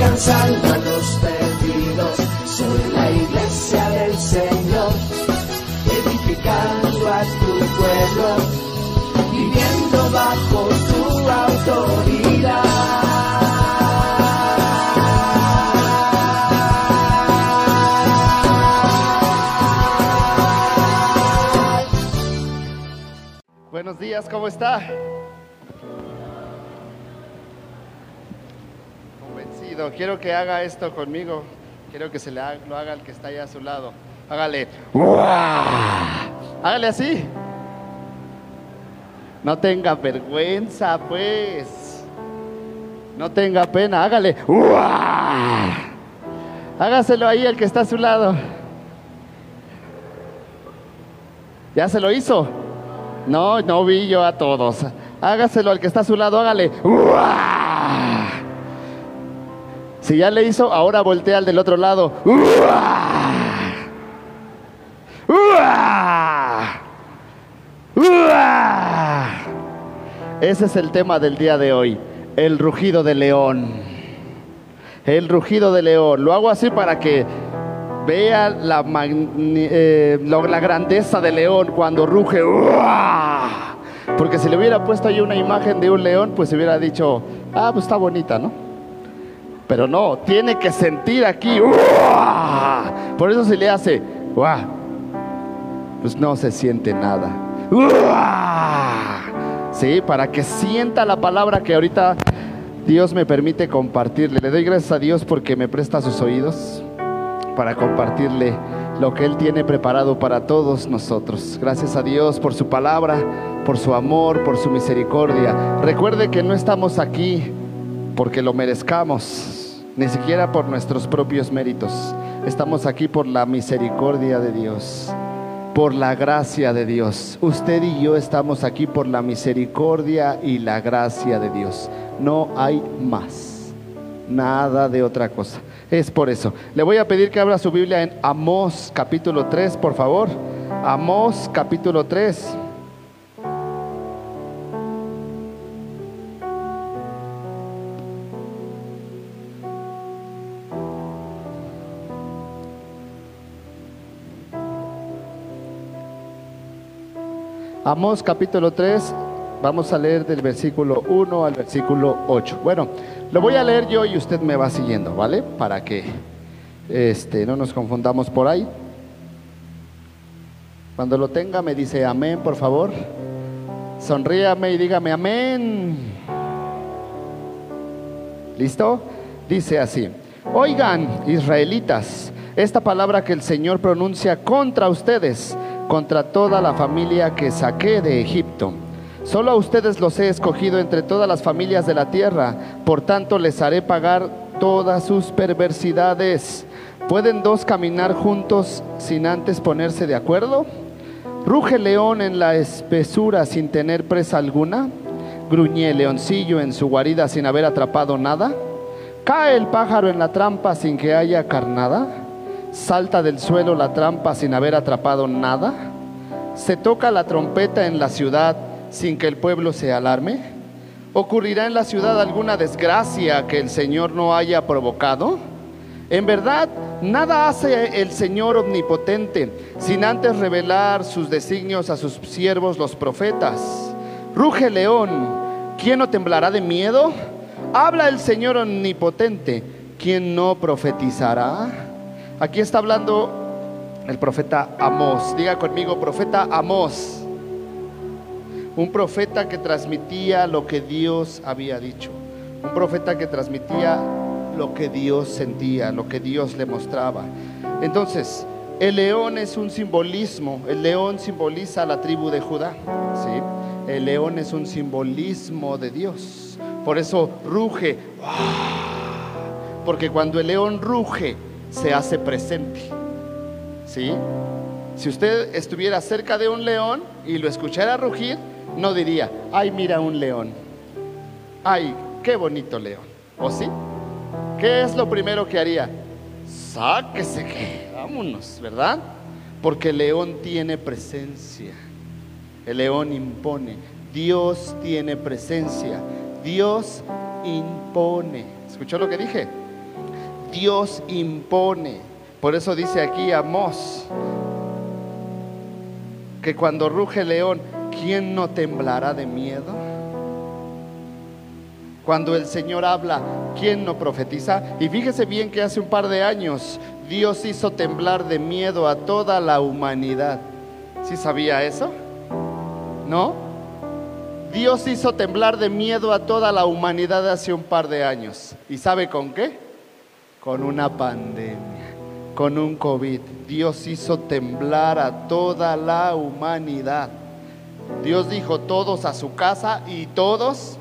alcanzando a los perdidos. Soy la iglesia del Señor, edificando a tu pueblo, viviendo bajo tu autoridad. Buenos días, ¿cómo está? Quiero que haga esto conmigo. Quiero que se le lo haga al que está allá a su lado. Hágale. Hágale así. No tenga vergüenza, pues. No tenga pena. Hágale. Hágaselo ahí al que está a su lado. ¿Ya se lo hizo? No, no vi yo a todos. Hágaselo al que está a su lado, hágale. ¡Uah! Si ya le hizo, ahora voltea al del otro lado. ¡Uah! ¡Uah! ¡Uah! Ese es el tema del día de hoy, el rugido de león. El rugido de león. Lo hago así para que vea la, eh, grandeza del león cuando ruge. ¡Uah! Porque si le hubiera puesto ahí una imagen de un león, pues se hubiera dicho, ah, pues está bonita, ¿no? Pero no, tiene que sentir aquí. ¡Uah! Por eso se le hace, pues no se siente nada. Sí, para que sienta la palabra que ahorita Dios me permite compartirle. Le doy gracias a Dios porque me presta sus oídos para compartirle lo que Él tiene preparado para todos nosotros. Gracias a Dios por su palabra, por su amor, por su misericordia. Recuerde que no estamos aquí porque lo merezcamos, ni siquiera por nuestros propios méritos. Estamos aquí por la misericordia de Dios, por la gracia de Dios. Usted y yo estamos aquí por la misericordia y la gracia de Dios. No hay más, nada de otra cosa. Es por eso. Le voy a pedir que abra su Biblia en Amós capítulo 3, por favor. Amós capítulo 3. Amós capítulo 3, vamos a leer del versículo 1 al versículo 8. Bueno, lo voy a leer yo y usted me va siguiendo, ¿vale? Para que este, no nos confundamos por ahí. Cuando lo tenga me dice amén, por favor. Sonríame y dígame amén. ¿Listo? Dice así. Oigan, israelitas, esta palabra que el Señor pronuncia contra ustedes, contra toda la familia que saqué de Egipto. Solo a ustedes los he escogido entre todas las familias de la tierra, por tanto les haré pagar todas sus perversidades. ¿Pueden dos caminar juntos sin antes ponerse de acuerdo? ¿Ruge león en la espesura sin tener presa alguna? ¿Gruñe leoncillo en su guarida sin haber atrapado nada? ¿Cae el pájaro en la trampa sin que haya carnada? ¿Salta del suelo la trampa sin haber atrapado nada? ¿Se toca la trompeta en la ciudad sin que el pueblo se alarme? ¿Ocurrirá en la ciudad alguna desgracia que el Señor no haya provocado? En verdad, nada hace el Señor omnipotente sin antes revelar sus designios a sus siervos los profetas. Ruge león, ¿quién no temblará de miedo? Habla el Señor omnipotente, ¿quién no profetizará? Aquí está hablando el profeta Amós. Diga conmigo, profeta Amós. Un profeta que transmitía lo que Dios había dicho. Un profeta que transmitía lo que Dios sentía, lo que Dios le mostraba. Entonces, el león es un simbolismo. El león simboliza a la tribu de Judá. ¿sí? el león es un simbolismo de Dios. Por eso ruge. Porque cuando el león ruge, se hace presente. ¿Sí? Si usted estuviera cerca de un león y lo escuchara rugir, no diría, ay, mira un león. Ay, qué bonito león. ¿O sí? ¿Qué es lo primero que haría? Sáquese que, vámonos, ¿verdad? Porque el león tiene presencia. El león impone. Dios tiene presencia. Dios impone. ¿Escuchó lo que dije? Dios impone. Por eso dice aquí Amós que cuando ruge el león, ¿quién no temblará de miedo? Cuando el Señor habla, ¿quién no profetiza? Y fíjese bien que hace un par de años Dios hizo temblar de miedo a toda la humanidad. ¿Sí sabía eso? ¿No? Dios hizo temblar de miedo a toda la humanidad hace un par de años. ¿Y sabe con qué? Con una pandemia, con un COVID. Dios hizo temblar a toda la humanidad. Dios dijo todos a su casa y todos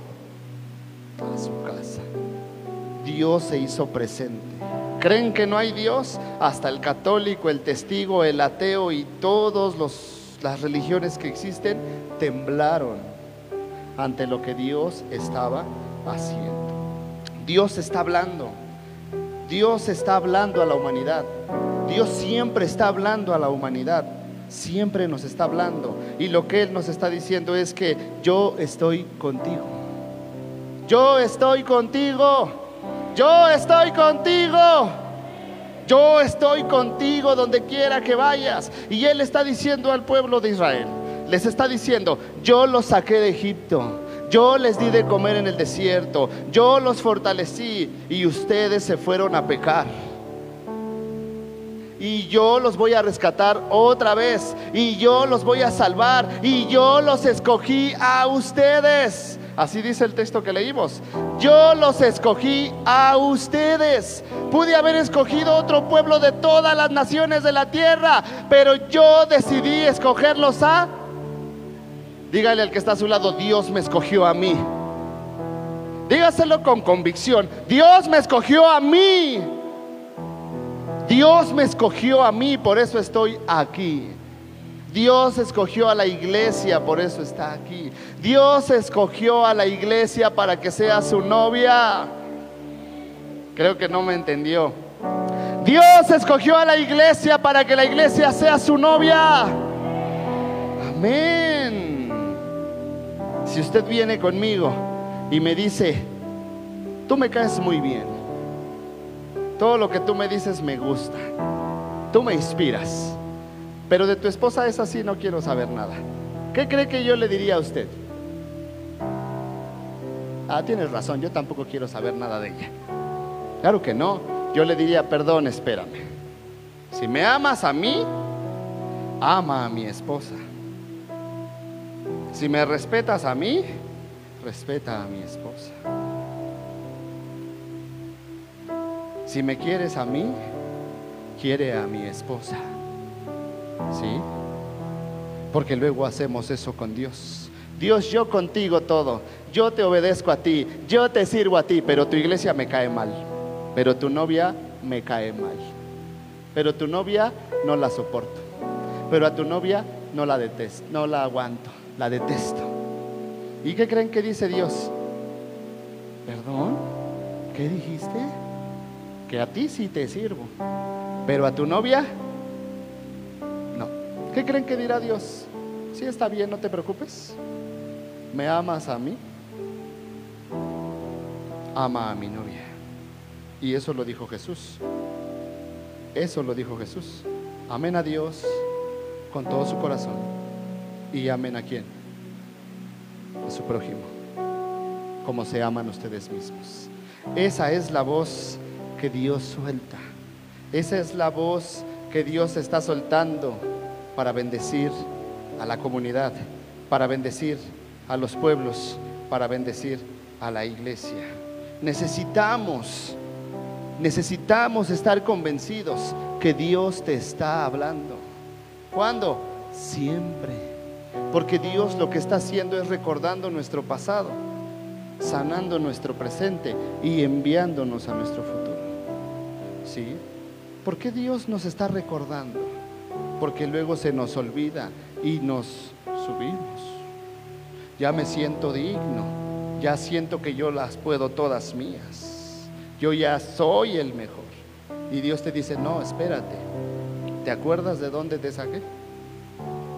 a su casa. Dios se hizo presente. ¿Creen que no hay Dios? Hasta el católico, el testigo, el ateo y todas las religiones que existen temblaron ante lo que Dios estaba haciendo. Dios está hablando. Dios está hablando a la humanidad. Dios siempre está hablando a la humanidad. Siempre nos está hablando. Y lo que Él nos está diciendo es que yo estoy contigo. Yo estoy contigo. Yo estoy contigo. Yo estoy contigo donde quiera que vayas. Y Él está diciendo al pueblo de Israel, les está diciendo, yo los saqué de Egipto. Yo les di de comer en el desierto. Yo los fortalecí y ustedes se fueron a pecar. Y yo los voy a rescatar otra vez. Y yo los voy a salvar. Y yo los escogí a ustedes. Así dice el texto que leímos. Yo los escogí a ustedes. Pude haber escogido otro pueblo de todas las naciones de la tierra, pero yo decidí escogerlos a... Dígale al que está a su lado, Dios me escogió a mí. Dígaselo con convicción. Dios me escogió a mí. Dios me escogió a mí, por eso estoy aquí. Dios escogió a la iglesia, por eso está aquí. Dios escogió a la iglesia para que sea su novia. Creo que no me entendió. Dios escogió a la iglesia para que la iglesia sea su novia. Amén. Si usted viene conmigo y me dice, tú me caes muy bien. Todo lo que tú me dices me gusta. Tú me inspiras. Pero de tu esposa es así, no quiero saber nada. ¿Qué cree que yo le diría a usted? Ah, tienes razón, yo tampoco quiero saber nada de ella. Claro que no. Yo le diría, perdón, espérame. Si me amas a mí, ama a mi esposa. Si me respetas a mí, respeta a mi esposa. Si me quieres a mí, quiere a mi esposa. ¿Sí? Porque luego hacemos eso con Dios. Dios, yo contigo todo. Yo te obedezco a ti. Yo te sirvo a ti. Pero tu iglesia me cae mal. Pero tu novia me cae mal. Pero tu novia no la soporto. Pero a tu novia no la detesto. No la aguanto. La detesto. ¿Y qué creen que dice Dios? ¿Perdón? ¿Qué dijiste? Que a ti sí te sirvo. Pero a tu novia ¿Qué creen que dirá Dios? Si está bien, no te preocupes. ¿Me amas a mí? Ama a mi novia. Y eso lo dijo Jesús. Eso lo dijo Jesús. Amén a Dios con todo su corazón. ¿Y amén a quién? A su prójimo. Como se aman ustedes mismos. Esa es la voz que Dios suelta. Esa es la voz que Dios está soltando para bendecir a la comunidad, para bendecir a los pueblos, para bendecir a la iglesia. Necesitamos, necesitamos estar convencidos que Dios te está hablando. ¿Cuándo? Siempre. Porque Dios lo que está haciendo es recordando nuestro pasado, sanando nuestro presente y enviándonos a nuestro futuro. ¿Sí? ¿Por qué Dios nos está recordando? Porque luego se nos olvida y nos subimos. Ya me siento digno, ya siento que yo las puedo todas mías. Yo ya soy el mejor. Y Dios te dice, no, espérate. ¿Te acuerdas de dónde te saqué?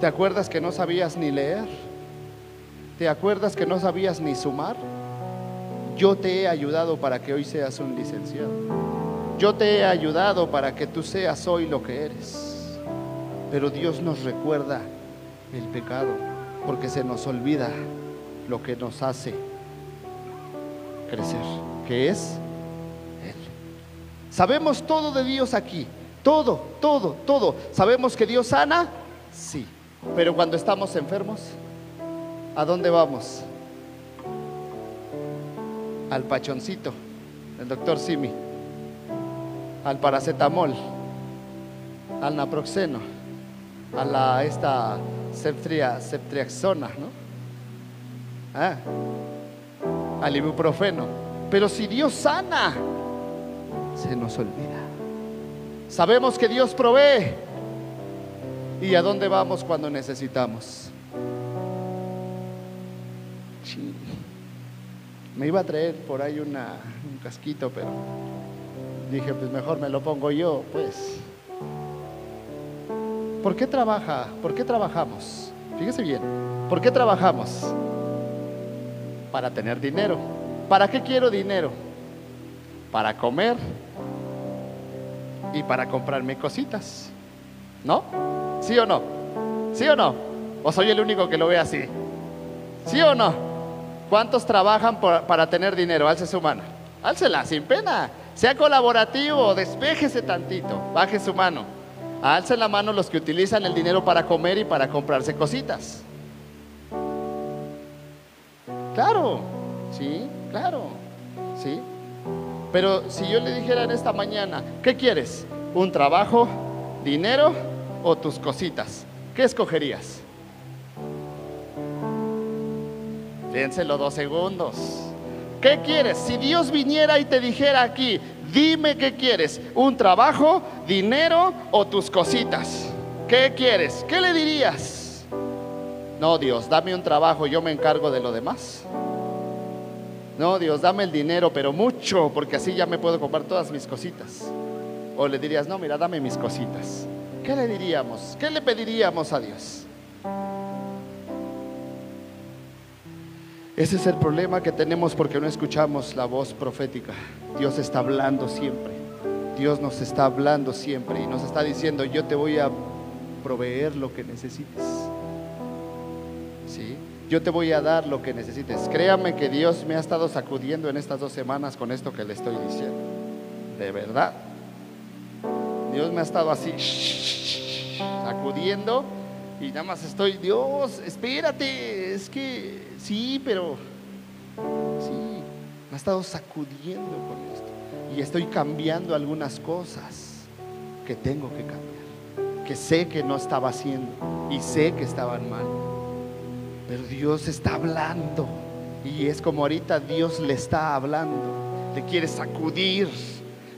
¿Te acuerdas que no sabías ni leer? ¿Te acuerdas que no sabías ni sumar? Yo te he ayudado para que hoy seas un licenciado. Yo te he ayudado para que tú seas hoy lo que eres. Pero Dios nos recuerda el pecado porque se nos olvida lo que nos hace crecer, que es Él. Sabemos todo de Dios aquí, todo, todo, todo. Sabemos que Dios sana, sí. Pero cuando estamos enfermos, ¿a dónde vamos? Al pachoncito, el doctor Simi, al paracetamol, al naproxeno, a la esta septria, septriaxona, ¿no? Ah, al ibuprofeno. Pero si Dios sana, se nos olvida. Sabemos que Dios provee, ¿Y a dónde vamos cuando necesitamos? Me iba a traer por ahí una, un casquito, pero dije, pues mejor me lo pongo yo, pues. ¿Por qué trabaja? ¿Por qué trabajamos? Fíjese bien, ¿por qué trabajamos? Para tener dinero. ¿Para qué quiero dinero? Para comer y para comprarme cositas. ¿No? ¿Sí o no? ¿Sí o no? ¿O soy el único que lo ve así? ¿Sí o no? ¿Cuántos trabajan para tener dinero? Alce su mano. Álcela, sin pena. Sea colaborativo, despéjese tantito. Baje su mano. Alce la mano los que utilizan el dinero para comer y para comprarse cositas. Claro, sí, claro, sí. Pero si yo le dijera en esta mañana, ¿qué quieres? ¿Un trabajo? ¿Dinero? O tus cositas? ¿Qué escogerías? Piénselo dos segundos. ¿Qué quieres? Si Dios viniera y te dijera aquí, dime qué quieres, un trabajo, dinero o tus cositas. ¿Qué quieres? ¿Qué le dirías? No, Dios, dame un trabajo, yo me encargo de lo demás. No, Dios, dame el dinero, pero mucho, porque así ya me puedo comprar todas mis cositas. O le dirías, no, mira, dame mis cositas. ¿Qué le diríamos? ¿Qué le pediríamos a Dios? Ese es el problema que tenemos porque no escuchamos la voz profética. Dios está hablando siempre. Dios nos está hablando siempre y nos está diciendo, yo te voy a proveer lo que necesites. ¿Sí? Yo te voy a dar lo que necesites. Créame que Dios me ha estado sacudiendo en estas dos semanas con esto que le estoy diciendo. De verdad. Dios me ha estado así sacudiendo y nada más estoy, Dios, espérate, es que sí, pero sí, me ha estado sacudiendo con esto y estoy cambiando algunas cosas que tengo que cambiar, que sé que no estaba haciendo y sé que estaban mal, pero Dios está hablando y es como ahorita Dios le está hablando, le quiere sacudir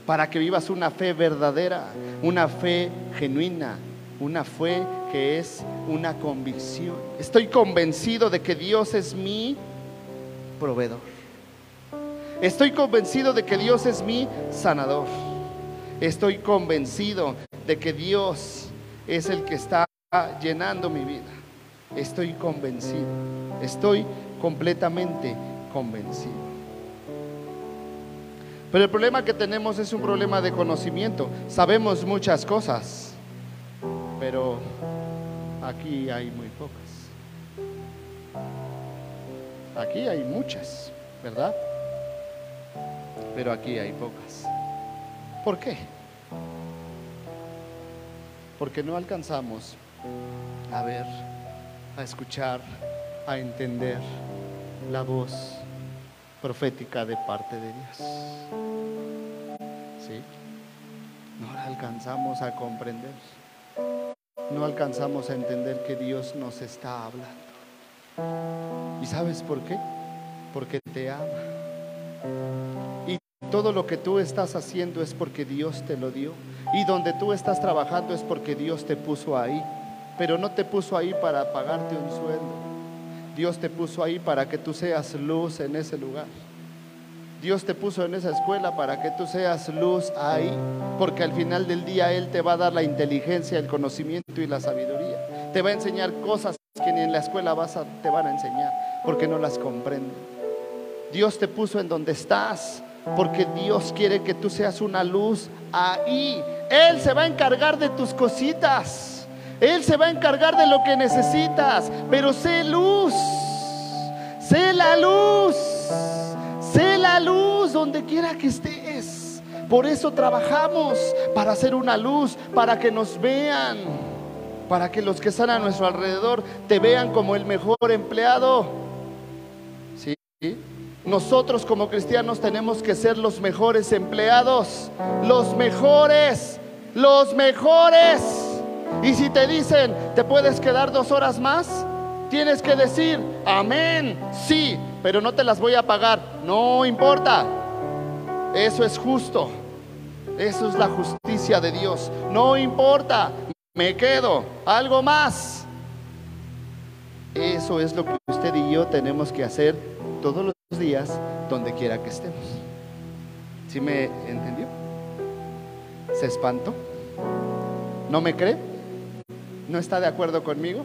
para que vivas una fe verdadera, una fe genuina, una fe que es una convicción. Estoy convencido de que Dios es mi proveedor. Estoy convencido de que Dios es mi sanador. Estoy convencido de que Dios es el que está llenando mi vida. Estoy convencido. Estoy completamente convencido. Pero el problema que tenemos es un problema de conocimiento. Sabemos muchas cosas, pero aquí hay muy pocas. Aquí hay muchas, ¿verdad? Pero aquí hay pocas. ¿Por qué? Porque no alcanzamos a ver, a escuchar, a entender la voz profética de parte de Dios. ¿Sí? No la alcanzamos a comprender. no alcanzamos a entender que Dios nos está hablando. ¿Y sabes por qué? Porque te ama. Y todo lo que tú estás haciendo es porque Dios te lo dio. Y donde tú estás trabajando es porque Dios te puso ahí. Pero no te puso ahí para pagarte un sueldo. Dios te puso ahí para que tú seas luz en ese lugar. Dios te puso en esa escuela para que tú seas luz ahí, porque al final del día Él te va a dar la inteligencia, el conocimiento y la sabiduría. Te va a enseñar cosas que ni en la escuela vas a, te van a enseñar, porque no las comprenden. Dios te puso en donde estás, porque Dios quiere que tú seas una luz ahí. Él se va a encargar de tus cositas. Él se va a encargar de lo que necesitas, pero sé luz. Sé la luz. Sé la luz donde quiera que estés. Por eso trabajamos para hacer una luz, para que nos vean, para que los que están a nuestro alrededor te vean como el mejor empleado. ¿Sí? Nosotros como cristianos tenemos que ser los mejores empleados, los mejores, los mejores. Y si te dicen, ¿te puedes quedar dos horas más? Tienes que decir, amén, sí, pero no te las voy a pagar. No importa. Eso es justo. Eso es la justicia de Dios. No importa. Me quedo. Algo más. Eso es lo que usted y yo tenemos que hacer todos los días, donde quiera que estemos. ¿Sí me entendió? ¿Se espantó? ¿No me cree? ¿No está de acuerdo conmigo?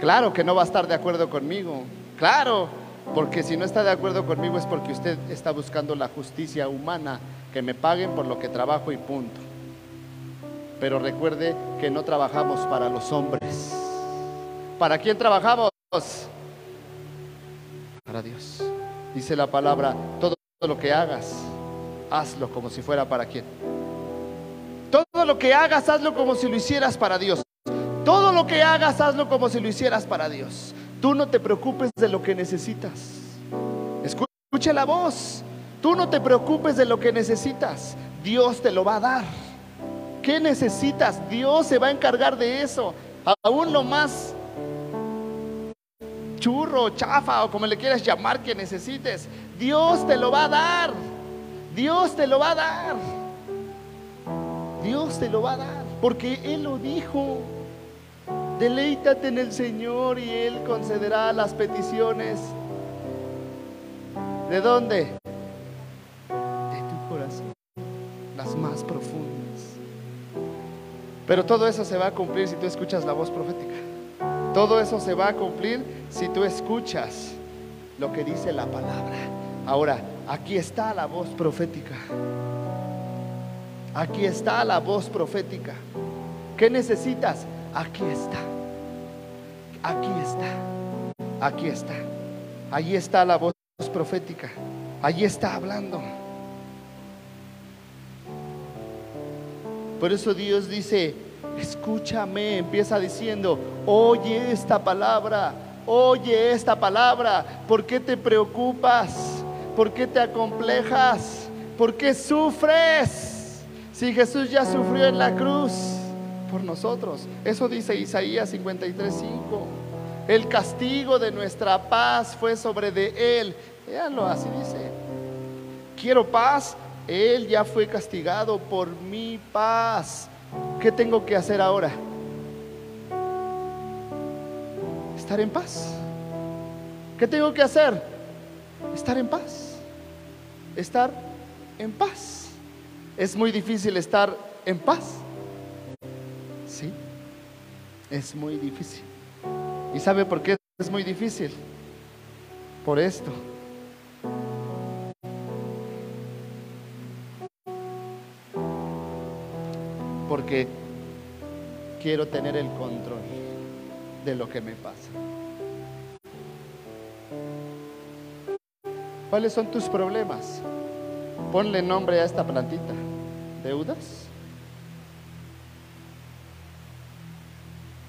Claro que no va a estar de acuerdo conmigo. Claro, porque si no está de acuerdo conmigo es porque usted está buscando la justicia humana, que me paguen por lo que trabajo y punto. Pero recuerde que no trabajamos para los hombres. ¿Para quién trabajamos? Para Dios. Dice la palabra, todo lo que hagas, hazlo como si fuera para quién. Todo lo que hagas, hazlo como si lo hicieras para Dios. Todo lo que hagas, hazlo como si lo hicieras para Dios. Tú no te preocupes de lo que necesitas. Escucha la voz. Tú no te preocupes de lo que necesitas. Dios te lo va a dar. ¿Qué necesitas? Dios se va a encargar de eso. Aún lo más churro, chafa o como le quieras llamar que necesites. Dios te lo va a dar. Dios te lo va a dar. Dios te lo va a dar. Porque Él lo dijo. Deleítate en el Señor y Él concederá las peticiones. ¿De dónde? De tu corazón. Las más profundas. Pero todo eso se va a cumplir si tú escuchas la voz profética. Todo eso se va a cumplir si tú escuchas lo que dice la palabra. Ahora, aquí está la voz profética. Aquí está la voz profética. ¿Qué necesitas? Aquí está. Aquí está. Aquí está. Allí está la voz profética. Allí está hablando. Por eso Dios dice, escúchame, empieza diciendo, oye esta palabra, oye esta palabra, ¿por qué te preocupas? ¿Por qué te acomplejas? ¿Por qué sufres? Si Jesús ya sufrió en la cruz por nosotros. Eso dice Isaías 53:5. El castigo de nuestra paz fue sobre de él. Véanlo, así dice. Quiero paz, él ya fue castigado por mi paz. ¿Qué tengo que hacer ahora? Estar en paz. ¿Qué tengo que hacer? Estar en paz. Estar en paz. Es muy difícil estar en paz. Sí, es muy difícil. ¿Y sabe por qué es muy difícil? Por esto. Porque quiero tener el control de lo que me pasa. ¿Cuáles son tus problemas? Ponle nombre a esta plantita. ¿Deudas?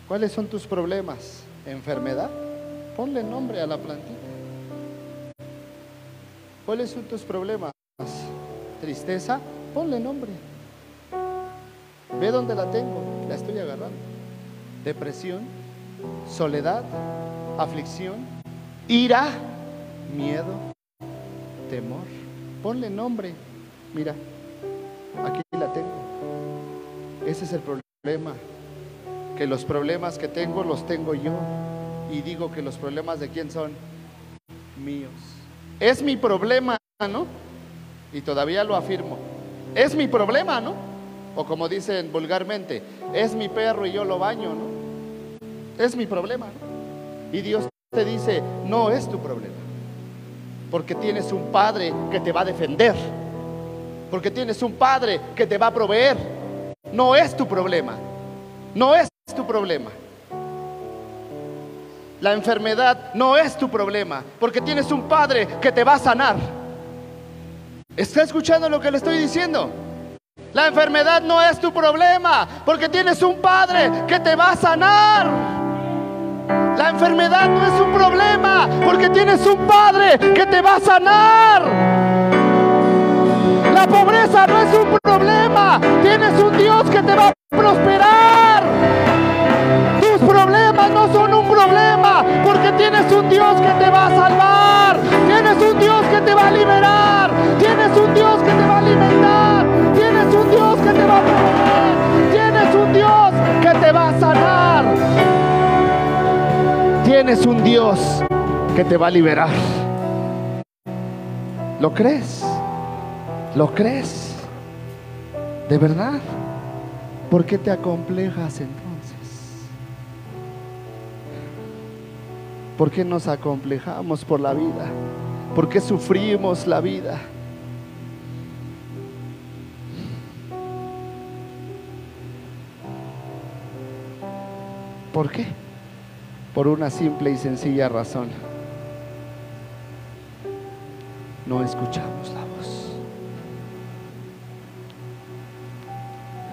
¿Cuáles son tus problemas? ¿Enfermedad? Ponle nombre a la plantita. ¿Cuáles son tus problemas? ¿Tristeza? Ponle nombre. Ve dónde la tengo. la estoy agarrando. Depresión, soledad, aflicción, ira, miedo, temor. Ponle nombre. Mira, aquí. Ese es el problema. Que los problemas que tengo los tengo yo. Y digo que los problemas de quién son míos. Es mi problema, ¿no? Y todavía lo afirmo. Es mi problema, ¿no? O como dicen vulgarmente, es mi perro y yo lo baño, ¿no? Es mi problema. Y Dios te dice, no es tu problema. Porque tienes un padre que te va a defender. Porque tienes un padre que te va a proveer. No es tu problema. No es tu problema. La enfermedad no es tu problema, porque tienes un padre que te va a sanar. ¿Está escuchando lo que le estoy diciendo? La enfermedad no es tu problema, porque tienes un padre que te va a sanar. La enfermedad no es un problema, porque tienes un padre que te va a sanar. La pobreza no es un problema, tienes un Dios que te va a prosperar. Tus problemas no son un problema, porque tienes un Dios que te va a salvar. Tienes un Dios que te va a liberar. Tienes un Dios que te va a alimentar. Tienes un Dios que te va a proveer. Tienes un Dios que te va a sanar. Tienes un Dios que te va a liberar. ¿Lo crees? ¿Lo crees? ¿De verdad? ¿Por qué te acomplejas entonces? ¿Por qué nos acomplejamos por la vida? ¿Por qué sufrimos la vida? ¿Por qué? Por una simple y sencilla razón. No escuchamos la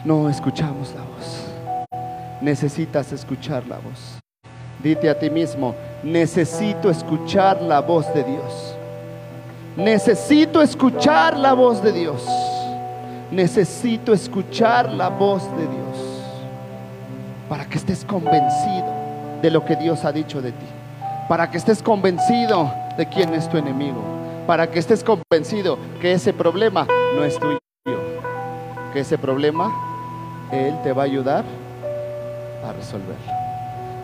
No escuchamos la voz. Necesitas escuchar la voz. Dite a ti mismo, necesito escuchar la voz de Dios. Necesito escuchar la voz de Dios. Necesito escuchar la voz de Dios. Para que estés convencido de lo que Dios ha dicho de ti. Para que estés convencido de quién es tu enemigo. Para que estés convencido que ese problema no es tuyo. Que ese problema Él te va a ayudar a resolverlo.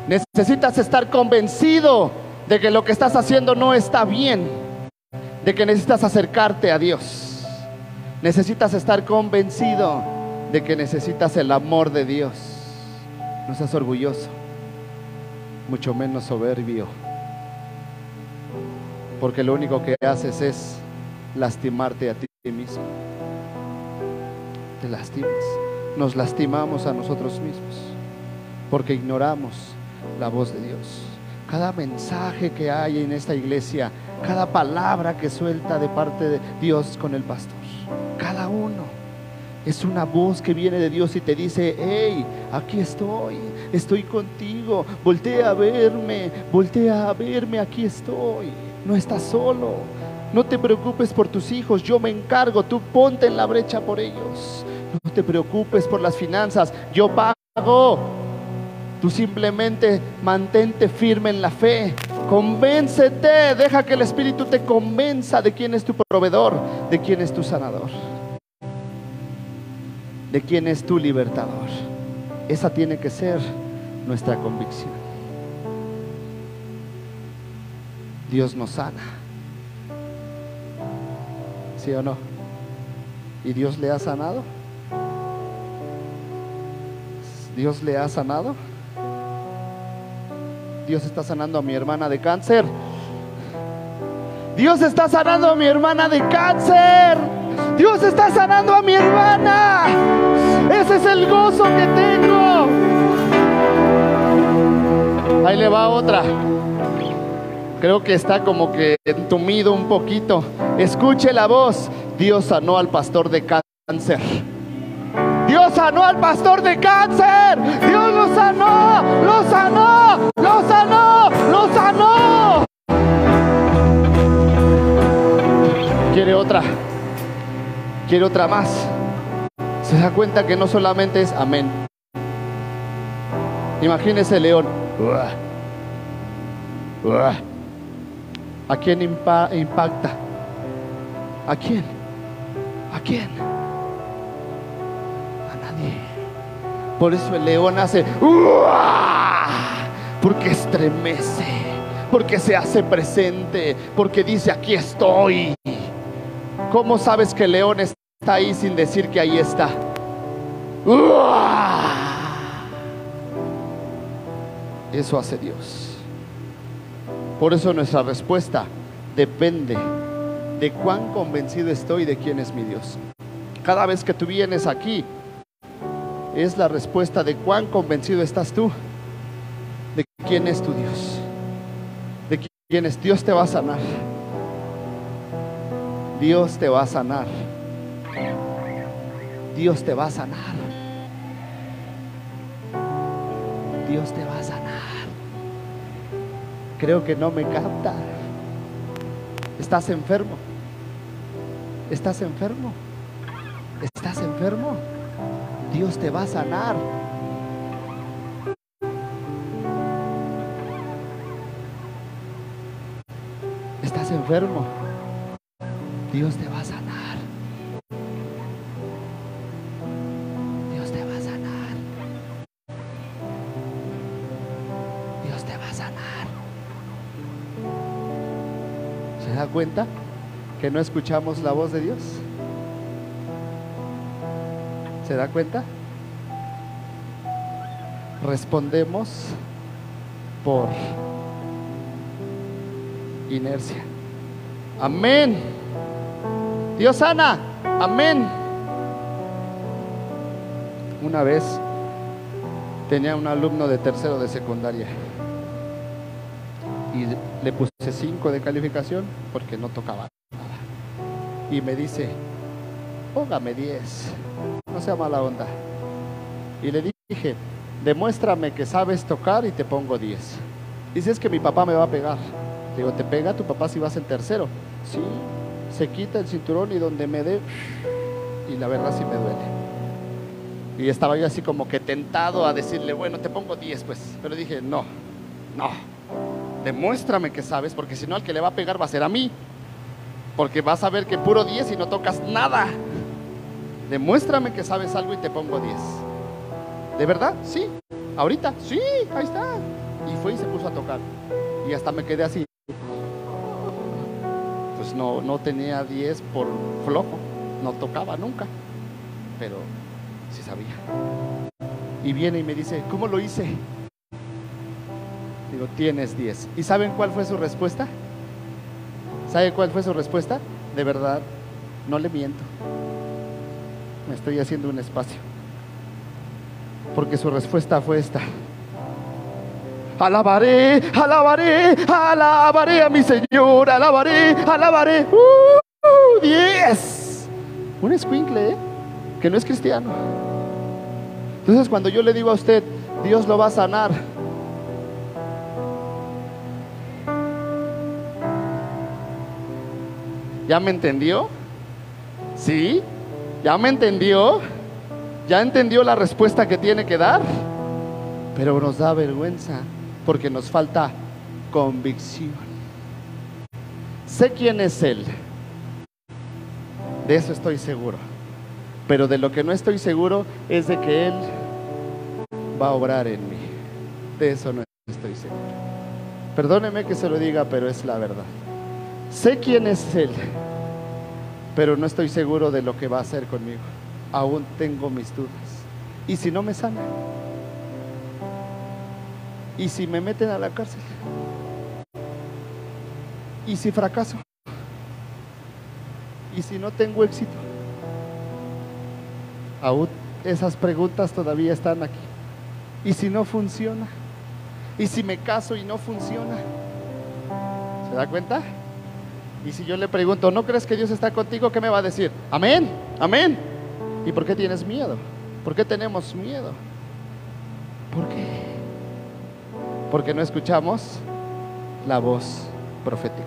Necesitas estar convencido de que lo que estás haciendo no está bien. De que necesitas acercarte a Dios. Necesitas estar convencido de que necesitas el amor de Dios. No seas orgulloso, mucho menos soberbio. Porque lo único que haces es lastimarte a ti mismo. Te lastimas. Nos lastimamos a nosotros mismos. Porque ignoramos la voz de Dios. Cada mensaje que hay en esta iglesia, cada palabra que suelta de parte de Dios con el pastor, cada uno es una voz que viene de Dios y te dice, hey, aquí estoy, estoy contigo, voltea a verme, voltea a verme, aquí estoy, no estás solo, no te preocupes por tus hijos, yo me encargo, tú ponte en la brecha por ellos, no te preocupes por las finanzas, yo pago, Tú simplemente mantente firme en la fe. Convéncete. Deja que el Espíritu te convenza de quién es tu proveedor, de quién es tu sanador, de quién es tu libertador. Esa tiene que ser nuestra convicción. Dios nos sana. ¿Sí o no? ¿Y Dios le ha sanado? ¿Dios le ha sanado? Dios está sanando a mi hermana de cáncer. Dios está sanando a mi hermana de cáncer. Dios está sanando a mi hermana. Ese es el gozo que tengo. Ahí le va otra. Creo que está como que entumido un poquito. Escuche la voz. Dios sanó al pastor de cáncer. Sanó al pastor de cáncer. Dios lo sanó, lo sanó, lo sanó, lo sanó. ¿Quiere otra? ¿Quiere otra más? Se da cuenta que no solamente es amén. Imagínese león. ¿A quién impacta? ¿A quién? ¿A quién? Por eso el león hace porque estremece, porque se hace presente, porque dice aquí estoy. ¿Cómo sabes que el león está ahí sin decir que ahí está? Eso hace Dios. Por eso nuestra respuesta depende de cuán convencido estoy de quién es mi Dios. Cada vez que tú vienes aquí, es la respuesta de cuán convencido estás tú de quién es tu Dios. De quién es Dios te va a sanar. Dios te va a sanar. Dios te va a sanar. Dios te va a sanar. Creo que no me capta. Estás enfermo. Estás enfermo. Estás enfermo. Dios te va a sanar. Estás enfermo. Dios te va a sanar. Dios te va a sanar. Dios te va a sanar. ¿Se da cuenta que no escuchamos la voz de Dios? ¿Se da cuenta? Respondemos por inercia. Amén. Dios sana. Amén. Una vez tenía un alumno de tercero de secundaria y le puse cinco de calificación porque no tocaba nada. Y me dice, póngame 10 no sea mala onda. Y le dije, demuéstrame que sabes tocar y te pongo 10. Dice, es que mi papá me va a pegar. Digo, ¿te pega tu papá si vas en tercero? Sí, se quita el cinturón y donde me dé, y la verdad sí me duele. Y estaba yo así como que tentado a decirle, bueno, te pongo 10 pues. Pero dije, no, no, demuéstrame que sabes, porque si no al que le va a pegar va a ser a mí. Porque vas a ver que puro 10 y no tocas nada. Demuéstrame que sabes algo y te pongo 10. ¿De verdad? Sí. ¿Ahorita? Sí, ahí está. Y fue y se puso a tocar. Y hasta me quedé así. Pues no, no tenía 10 por flojo. No tocaba nunca. Pero sí sabía. Y viene y me dice, ¿cómo lo hice? Digo, tienes 10. ¿Y saben cuál fue su respuesta? ¿Sabe cuál fue su respuesta? De verdad, no le miento me estoy haciendo un espacio. Porque su respuesta fue esta. Alabaré, alabaré, alabaré a mi Señor, alabaré, alabaré. ¡Uh! ¡Diez! Un escuincle, ¿eh? Que no es cristiano. Entonces cuando yo le digo a usted, Dios lo va a sanar. ¿Ya me entendió? ¿Sí? ¿Ya me entendió? ¿Ya entendió la respuesta que tiene que dar? Pero nos da vergüenza porque nos falta convicción. Sé quién es Él. De eso estoy seguro. Pero de lo que no estoy seguro es de que Él va a obrar en mí. De eso no estoy seguro. Perdóneme que se lo diga, pero es la verdad. Sé quién es Él pero no estoy seguro de lo que va a hacer conmigo. Aún tengo mis dudas. ¿Y si no me sana? ¿Y si me meten a la cárcel? ¿Y si fracaso? ¿Y si no tengo éxito? Aún esas preguntas todavía están aquí. ¿Y si no funciona? ¿Y si me caso y no funciona? ¿Se da cuenta? Y si yo le pregunto, ¿no crees que Dios está contigo? ¿Qué me va a decir? Amén, amén. ¿Y por qué tienes miedo? ¿Por qué tenemos miedo? ¿Por qué? Porque no escuchamos la voz profética.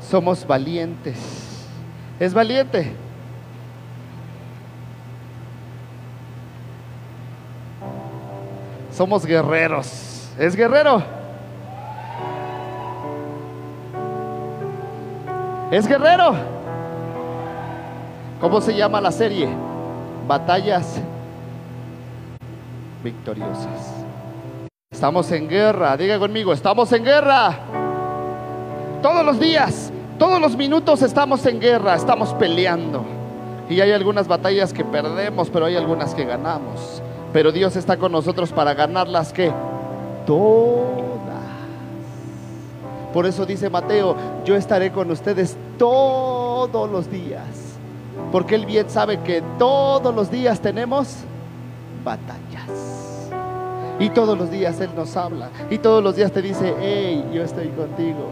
Somos valientes. Es valiente. somos guerreros. ¿Es guerrero? ¿Es guerrero? ¿Cómo se llama la serie? Batallas victoriosas. Estamos en guerra, diga conmigo, estamos en guerra. Todos los días, todos los minutos estamos en guerra, estamos peleando. Y hay algunas batallas que perdemos, pero hay algunas que ganamos. Pero Dios está con nosotros para ganarlas que todas. Por eso dice Mateo, yo estaré con ustedes todos los días. Porque Él bien sabe que todos los días tenemos batallas. Y todos los días Él nos habla. Y todos los días te dice, hey, yo estoy contigo.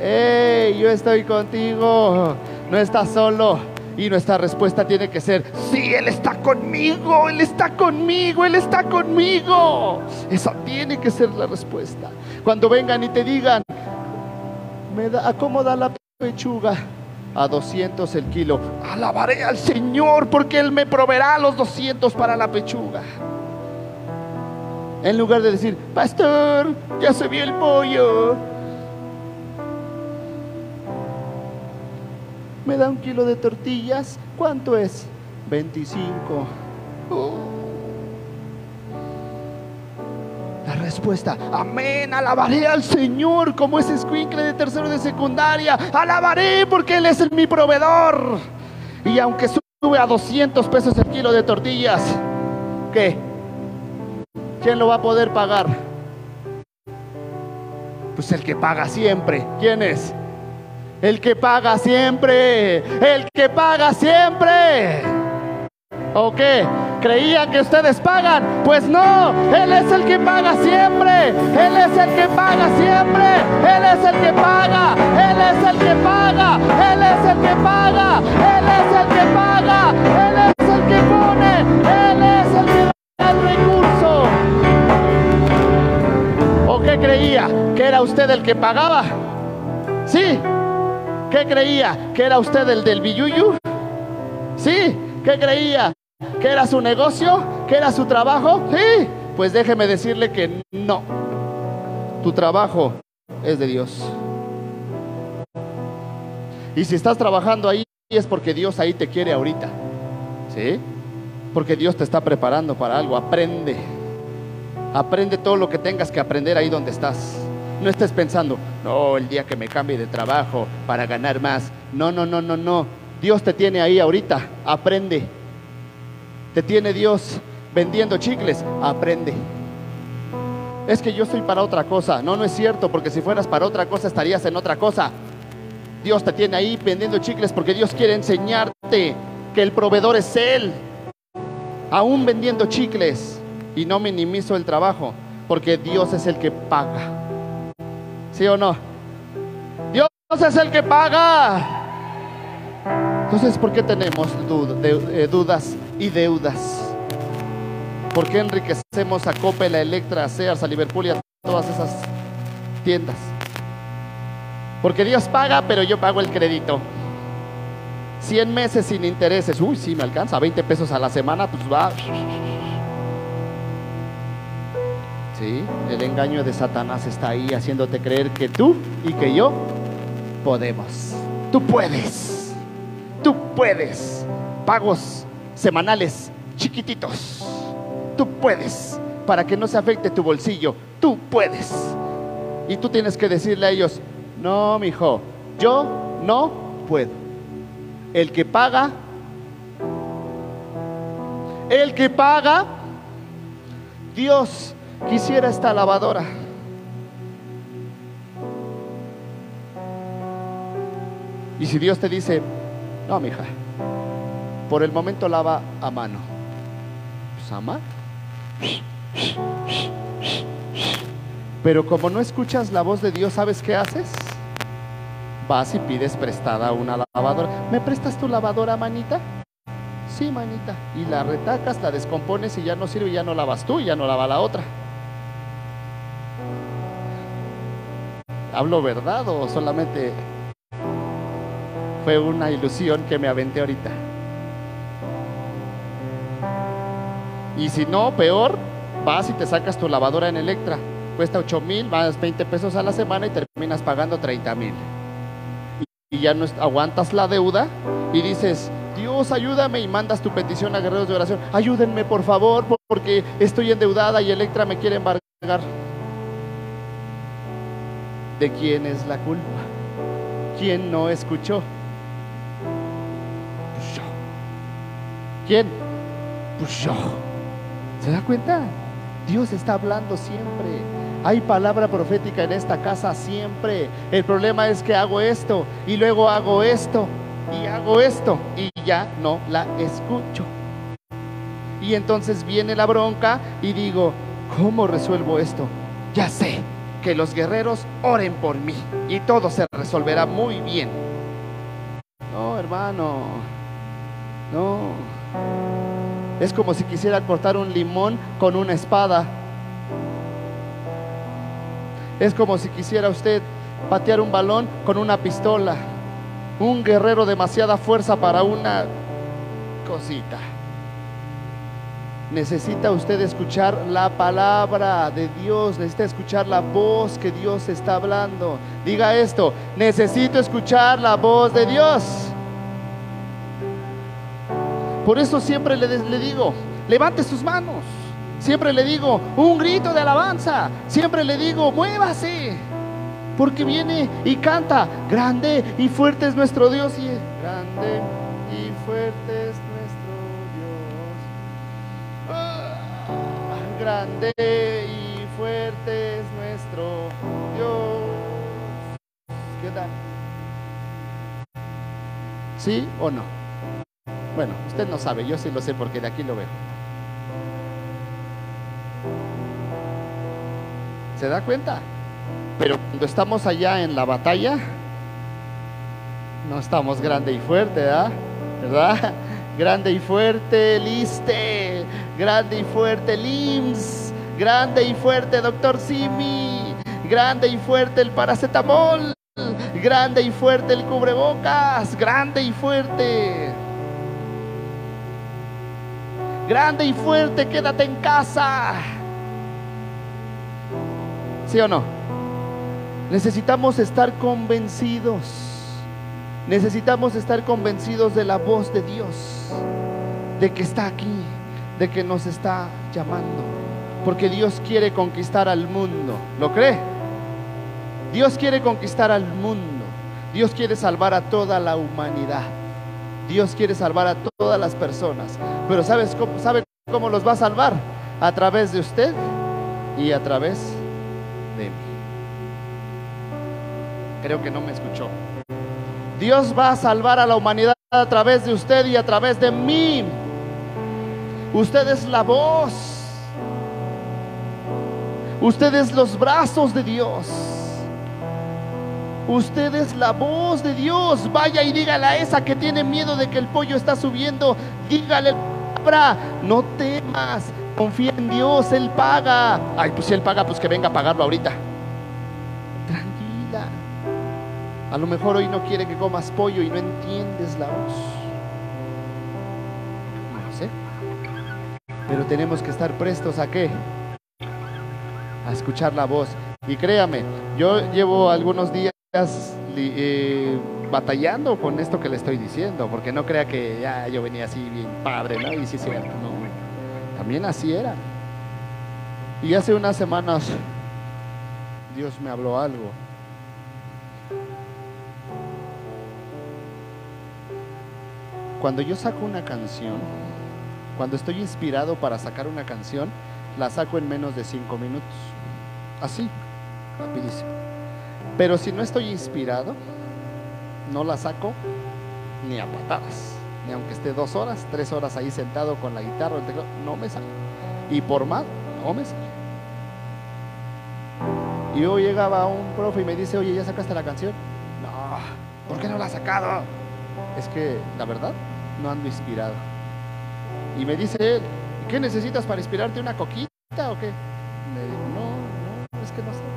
Hey, yo estoy contigo. No estás solo. Y nuestra respuesta tiene que ser, sí, Él está conmigo, Él está conmigo, Él está conmigo. Esa tiene que ser la respuesta. Cuando vengan y te digan, me da, ¿a cómo da la pechuga? A 200 el kilo. Alabaré al Señor porque Él me proveerá los 200 para la pechuga. En lugar de decir, pastor, ya se vio el pollo. ¿Me da un kilo de tortillas? ¿Cuánto es? 25. La respuesta, amén, alabaré al Señor como ese escuincle de tercero de secundaria. Alabaré porque Él es mi proveedor. Y aunque sube a 200 pesos el kilo de tortillas, ¿qué? ¿Quién lo va a poder pagar? Pues el que paga siempre. ¿Quién es? El que paga siempre. El que paga siempre. ¿O qué? ¿Creían que ustedes pagan? Pues no, Él es el que paga siempre. Él es el que paga siempre. Él es el que paga. Él es el que paga. Él es el que paga. Él es el que paga. Él es el que pone. Él es el que da el recurso. ¿O qué creía? ¿Que era usted el que pagaba? Sí. ¿Qué creía? ¿Que era usted el del billuyu? Sí. ¿Qué creía? ¿Que era su negocio? ¿Que era su trabajo? Sí. Pues déjeme decirle que no. Tu trabajo es de Dios. Y si estás trabajando ahí es porque Dios ahí te quiere ahorita. ¿Sí? Porque Dios te está preparando para algo. Aprende. Aprende todo lo que tengas que aprender ahí donde estás. No estés pensando, no, el día que me cambie de trabajo para ganar más. No, no, no, no, no. Dios te tiene ahí ahorita. Aprende. Te tiene Dios vendiendo chicles. Aprende. Es que yo soy para otra cosa. No, no es cierto, porque si fueras para otra cosa estarías en otra cosa. Dios te tiene ahí vendiendo chicles porque Dios quiere enseñarte que el proveedor es Él. Aún vendiendo chicles. Y no minimizo el trabajo, porque Dios es el que paga. ¿Sí o no? Dios es el que paga. Entonces, ¿por qué tenemos eh, dudas y deudas? ¿Por qué enriquecemos a Coppel, a Electra, a Sears, a Liverpool y a todas esas tiendas? Porque Dios paga, pero yo pago el crédito. 100 meses sin intereses. Uy, sí, me alcanza. 20 pesos a la semana, pues va. Sí, el engaño de Satanás está ahí haciéndote creer que tú y que yo podemos. Tú puedes. Tú puedes. Pagos semanales chiquititos. Tú puedes. Para que no se afecte tu bolsillo. Tú puedes. Y tú tienes que decirle a ellos, no, mi hijo, yo no puedo. El que paga, el que paga, Dios quisiera esta lavadora. Y si Dios te dice, no, mi hija, por el momento lava a mano. Pues ama. Pero como no escuchas la voz de Dios, ¿sabes qué haces? Vas y pides prestada una lavadora. ¿Me prestas tu lavadora, manita? Sí, manita. Y la retacas, la descompones y ya no sirve, ya no lavas tú ya no lava la otra. ¿Hablo verdad o solamente fue una ilusión que me aventé ahorita? Y si no, peor, vas y te sacas tu lavadora en Electra. Cuesta 8 mil, vas 20 pesos a la semana y terminas pagando 30 mil. Y ya no aguantas la deuda y dices, Dios, ayúdame y mandas tu petición a guerreros de oración. Ayúdenme, por favor, porque estoy endeudada y Electra me quiere embargar. ¿De quién es la culpa? ¿Quién no escuchó? Pues. ¿Quién? Pues. ¿Se da cuenta? Dios está hablando siempre. Hay palabra profética en esta casa siempre. El problema es que hago esto y luego hago esto y hago esto y ya no la escucho. Y entonces viene la bronca y digo, ¿cómo resuelvo esto? Ya sé, que los guerreros oren por mí y todo se resolverá muy bien. No, hermano, no. Es como si quisiera cortar un limón con una espada. Es como si quisiera usted patear un balón con una pistola. Un guerrero demasiada fuerza para una cosita. Necesita usted escuchar la palabra de Dios, necesita escuchar la voz que Dios está hablando. Diga esto, necesito escuchar la voz de Dios. Por eso siempre le, digo, levante sus manos. Siempre le digo, un grito de alabanza. Siempre le digo, muévase. Porque viene y canta, grande y fuerte es nuestro Dios. Grande y fuerte es grande y fuerte es nuestro Dios. ¿Qué tal? ¿Sí o no? Bueno, usted no sabe, yo sí lo sé porque de aquí lo veo. ¿Se da cuenta? Pero cuando estamos allá en la batalla, no estamos grande y fuerte, ¿verdad? ¿verdad? Grande y fuerte, liste. Grande y fuerte, LIMS. Grande y fuerte, doctor Simi. Grande y fuerte, el paracetamol. Grande y fuerte, el cubrebocas. Grande y fuerte. Grande y fuerte, quédate en casa. ¿Sí o no? Necesitamos estar convencidos Necesitamos estar convencidos de la voz de Dios, de que está aquí, de que nos está llamando, porque Dios quiere conquistar al mundo. ¿Lo cree? Dios quiere conquistar al mundo. Dios quiere salvar a toda la humanidad. Dios quiere salvar a todas las personas. Pero ¿sabes cómo, ¿sabe cómo los va a salvar? A través de usted y a través de mí. Creo que no me escuchó. Dios va a salvar a la humanidad a través de usted y a través de mí. Usted es la voz. Usted es los brazos de Dios. Usted es la voz de Dios. Vaya y dígale a esa que tiene miedo de que el pollo está subiendo. Dígale, no temas. Confía en Dios, Él paga. Ay, pues si Él paga, pues que venga a pagarlo ahorita. A lo mejor hoy no quiere que comas pollo y no entiendes la voz. No sé. Pero tenemos que estar prestos a qué? A escuchar la voz. Y créame, yo llevo algunos días eh, batallando con esto que le estoy diciendo, porque no crea que ya yo venía así bien padre, ¿no? Y sí es cierto, no. También así era. Y hace unas semanas Dios me habló algo Cuando yo saco una canción, cuando estoy inspirado para sacar una canción, la saco en menos de cinco minutos. Así, rapidísimo. Pero si no estoy inspirado, no la saco ni a patadas. Ni aunque esté dos horas, tres horas ahí sentado con la guitarra, no me sale. Y por más, no me sale. Y yo llegaba un profe y me dice, oye, ¿ya sacaste la canción? No, ¿por qué no la has sacado? Es que, la verdad, no ando inspirado. Y me dice él, ¿qué necesitas para inspirarte? ¿Una coquita o qué? Me dijo, no, no, es que no sé.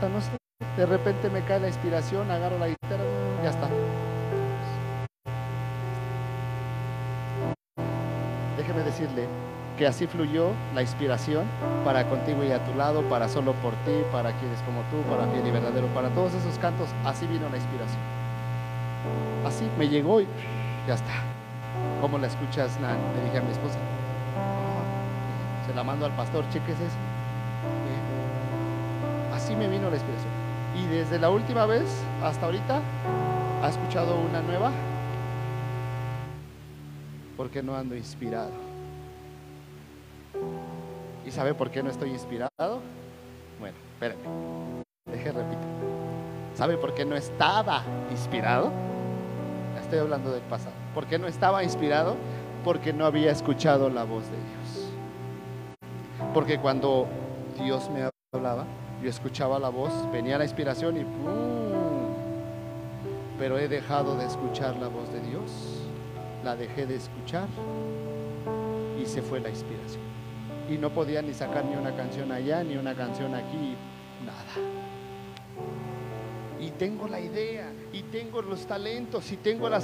No sé. De repente me cae la inspiración, agarro la guitarra, ya está. Déjeme decirle que así fluyó la inspiración para contigo y a tu lado, para solo por ti, para quienes como tú, para fiel y verdadero, para todos esos cantos, así vino la inspiración. Así me llegó y ya está. ¿Cómo la escuchas, Nan? Le dije a mi esposa. Se la mando al pastor, cheques eso. Así me vino la inspiración. Y desde la última vez hasta ahorita, ¿ha escuchado una nueva? Porque no ando inspirado. ¿Y sabe por qué no estoy inspirado? Bueno, espérame. Deje repito. ¿Sabe por qué no estaba inspirado? Estoy hablando del pasado. ¿Por qué no estaba inspirado? Porque no había escuchado la voz de Dios. Porque cuando Dios me hablaba, yo escuchaba la voz, venía la inspiración y ¡pum! Pero he dejado de escuchar la voz de Dios, la dejé de escuchar y se fue la inspiración. Y no podía ni sacar ni una canción allá, ni una canción aquí, nada. Y tengo la idea, y tengo los talentos, y tengo la,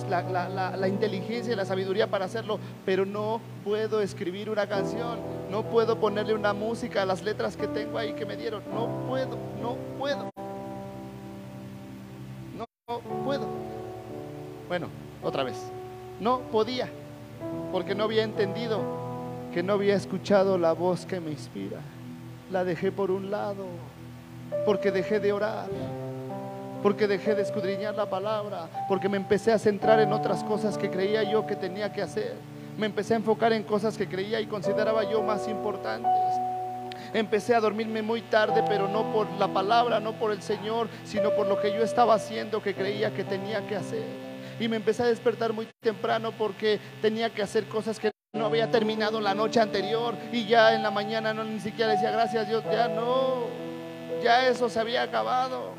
la inteligencia y la sabiduría para hacerlo, pero no puedo escribir una canción, no puedo ponerle una música a las letras que tengo ahí que me dieron, no puedo, no puedo. No puedo. Bueno, otra vez. No podía, porque no había entendido que no había escuchado la voz que me inspira. La dejé por un lado, porque dejé de orar porque dejé de escudriñar la palabra, porque me empecé a centrar en otras cosas que creía yo que tenía que hacer. Me empecé a enfocar en cosas que creía y consideraba yo más importantes. Empecé a dormirme muy tarde, pero no por la palabra, no por el Señor, sino por lo que yo estaba haciendo que creía que tenía que hacer. Y me empecé a despertar muy temprano porque tenía que hacer cosas que no había terminado la noche anterior y ya en la mañana no ni siquiera decía gracias Dios, ya no, ya eso se había acabado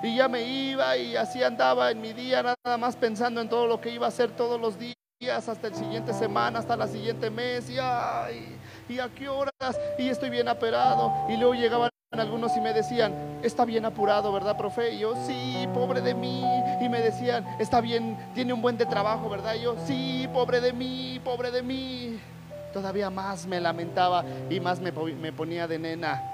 y ya me iba y así andaba en mi día nada más pensando en todo lo que iba a hacer todos los días hasta el siguiente semana, hasta la siguiente mes y ay, y a qué horas y estoy bien aperado y luego llegaban algunos y me decían, está bien apurado, ¿verdad, profe? Y yo, sí, pobre de mí. Y me decían, está bien, tiene un buen de trabajo, ¿verdad? Y yo, sí, pobre de mí, pobre de mí. Todavía más me lamentaba y más me, me ponía de nena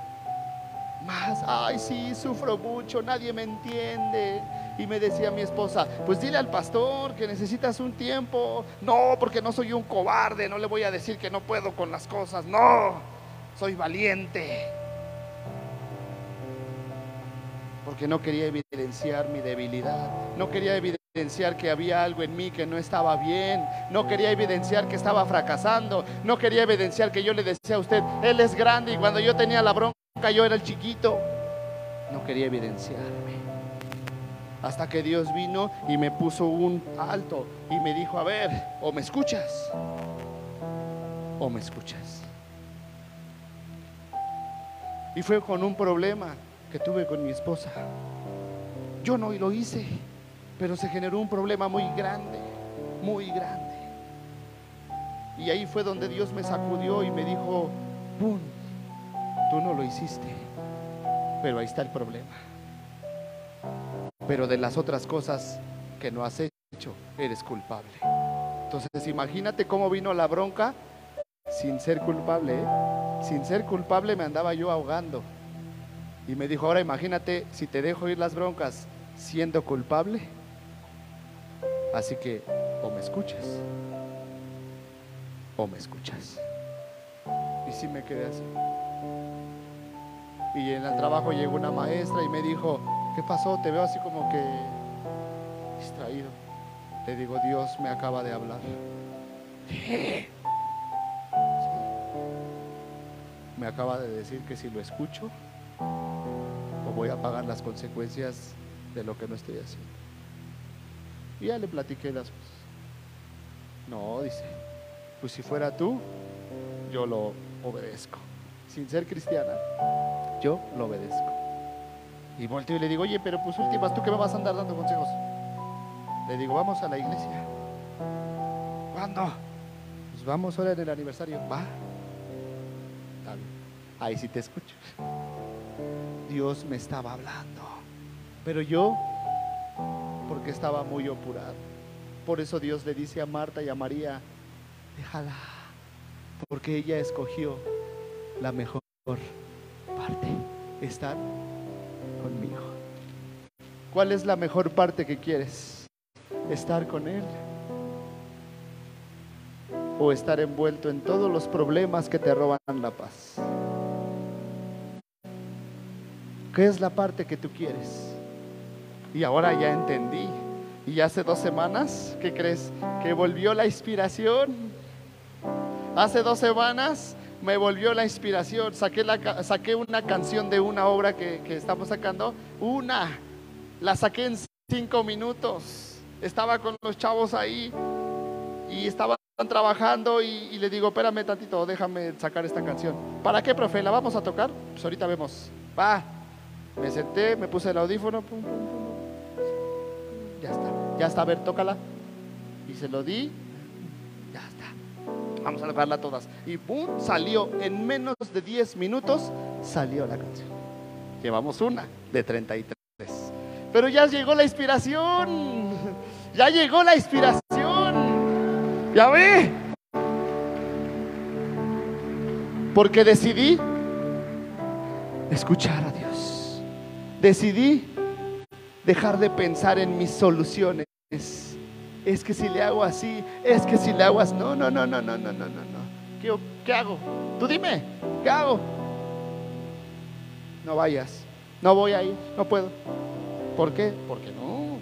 más, ay, sí, sufro mucho, nadie me entiende. Y me decía mi esposa, pues dile al pastor que necesitas un tiempo. No, porque no soy un cobarde, no le voy a decir que no puedo con las cosas. No, soy valiente. Porque no quería evidenciar mi debilidad, no quería evidenciar que había algo en mí que no estaba bien, no quería evidenciar que estaba fracasando, no quería evidenciar que yo le decía a usted, Él es grande y cuando yo tenía la bronca yo era el chiquito, no quería evidenciarme. Hasta que Dios vino y me puso un alto y me dijo, a ver, o me escuchas, o me escuchas. Y fue con un problema que tuve con mi esposa. Yo no lo hice, pero se generó un problema muy grande, muy grande. Y ahí fue donde Dios me sacudió y me dijo, ¡pum! Tú no lo hiciste, pero ahí está el problema. Pero de las otras cosas que no has hecho, eres culpable. Entonces imagínate cómo vino la bronca sin ser culpable. ¿eh? Sin ser culpable me andaba yo ahogando. Y me dijo, ahora imagínate si te dejo ir las broncas siendo culpable. Así que o me escuchas o me escuchas. Y si me quedé así. Y en el trabajo llegó una maestra y me dijo, ¿qué pasó? Te veo así como que distraído. Le digo, Dios me acaba de hablar. Me acaba de decir que si lo escucho, voy a pagar las consecuencias de lo que no estoy haciendo. Y ya le platiqué las cosas. No, dice, pues si fuera tú, yo lo obedezco, sin ser cristiana yo lo obedezco. Y volteo y le digo, oye, pero pues últimas, ¿tú qué me vas a andar dando consejos? Le digo, vamos a la iglesia. ¿Cuándo? Pues vamos ahora en el aniversario. Va. Está bien. Ahí sí te escucho. Dios me estaba hablando. Pero yo, porque estaba muy apurado. Por eso Dios le dice a Marta y a María, déjala, porque ella escogió la mejor parte, estar. ¿Cuál es la mejor parte que quieres? ¿Estar con Él? ¿O estar envuelto en todos los problemas que te roban la paz? ¿Qué es la parte que tú quieres? Y ahora ya entendí. Y hace dos semanas, ¿qué crees? Que volvió la inspiración. Hace dos semanas me volvió la inspiración. Saqué, la, saqué una canción de una obra que, que estamos sacando. Una. La saqué en cinco minutos. Estaba con los chavos ahí y estaban trabajando y, le digo, espérame tantito, déjame sacar esta canción. ¿Para qué, profe? ¿La vamos a tocar? Pues ahorita vemos. Va. Me senté, me puse el audífono. Ya está. Ya está, a ver, tócala. Y se lo di. Ya está. Vamos a verla todas. Y pum, salió. En menos de 10 minutos salió la canción. Llevamos una de 33. Pero ya llegó la inspiración. Ya llegó la inspiración. Ya ve. Porque decidí escuchar a Dios. Decidí dejar de pensar en mis soluciones. Es que si le hago así, es que si le hago así. No, no, no, no, no, no, no, no. ¿Qué, ¿Qué hago? Tú dime, ¿qué hago? No vayas. No voy a ir, no puedo. ¿Por qué? Porque no.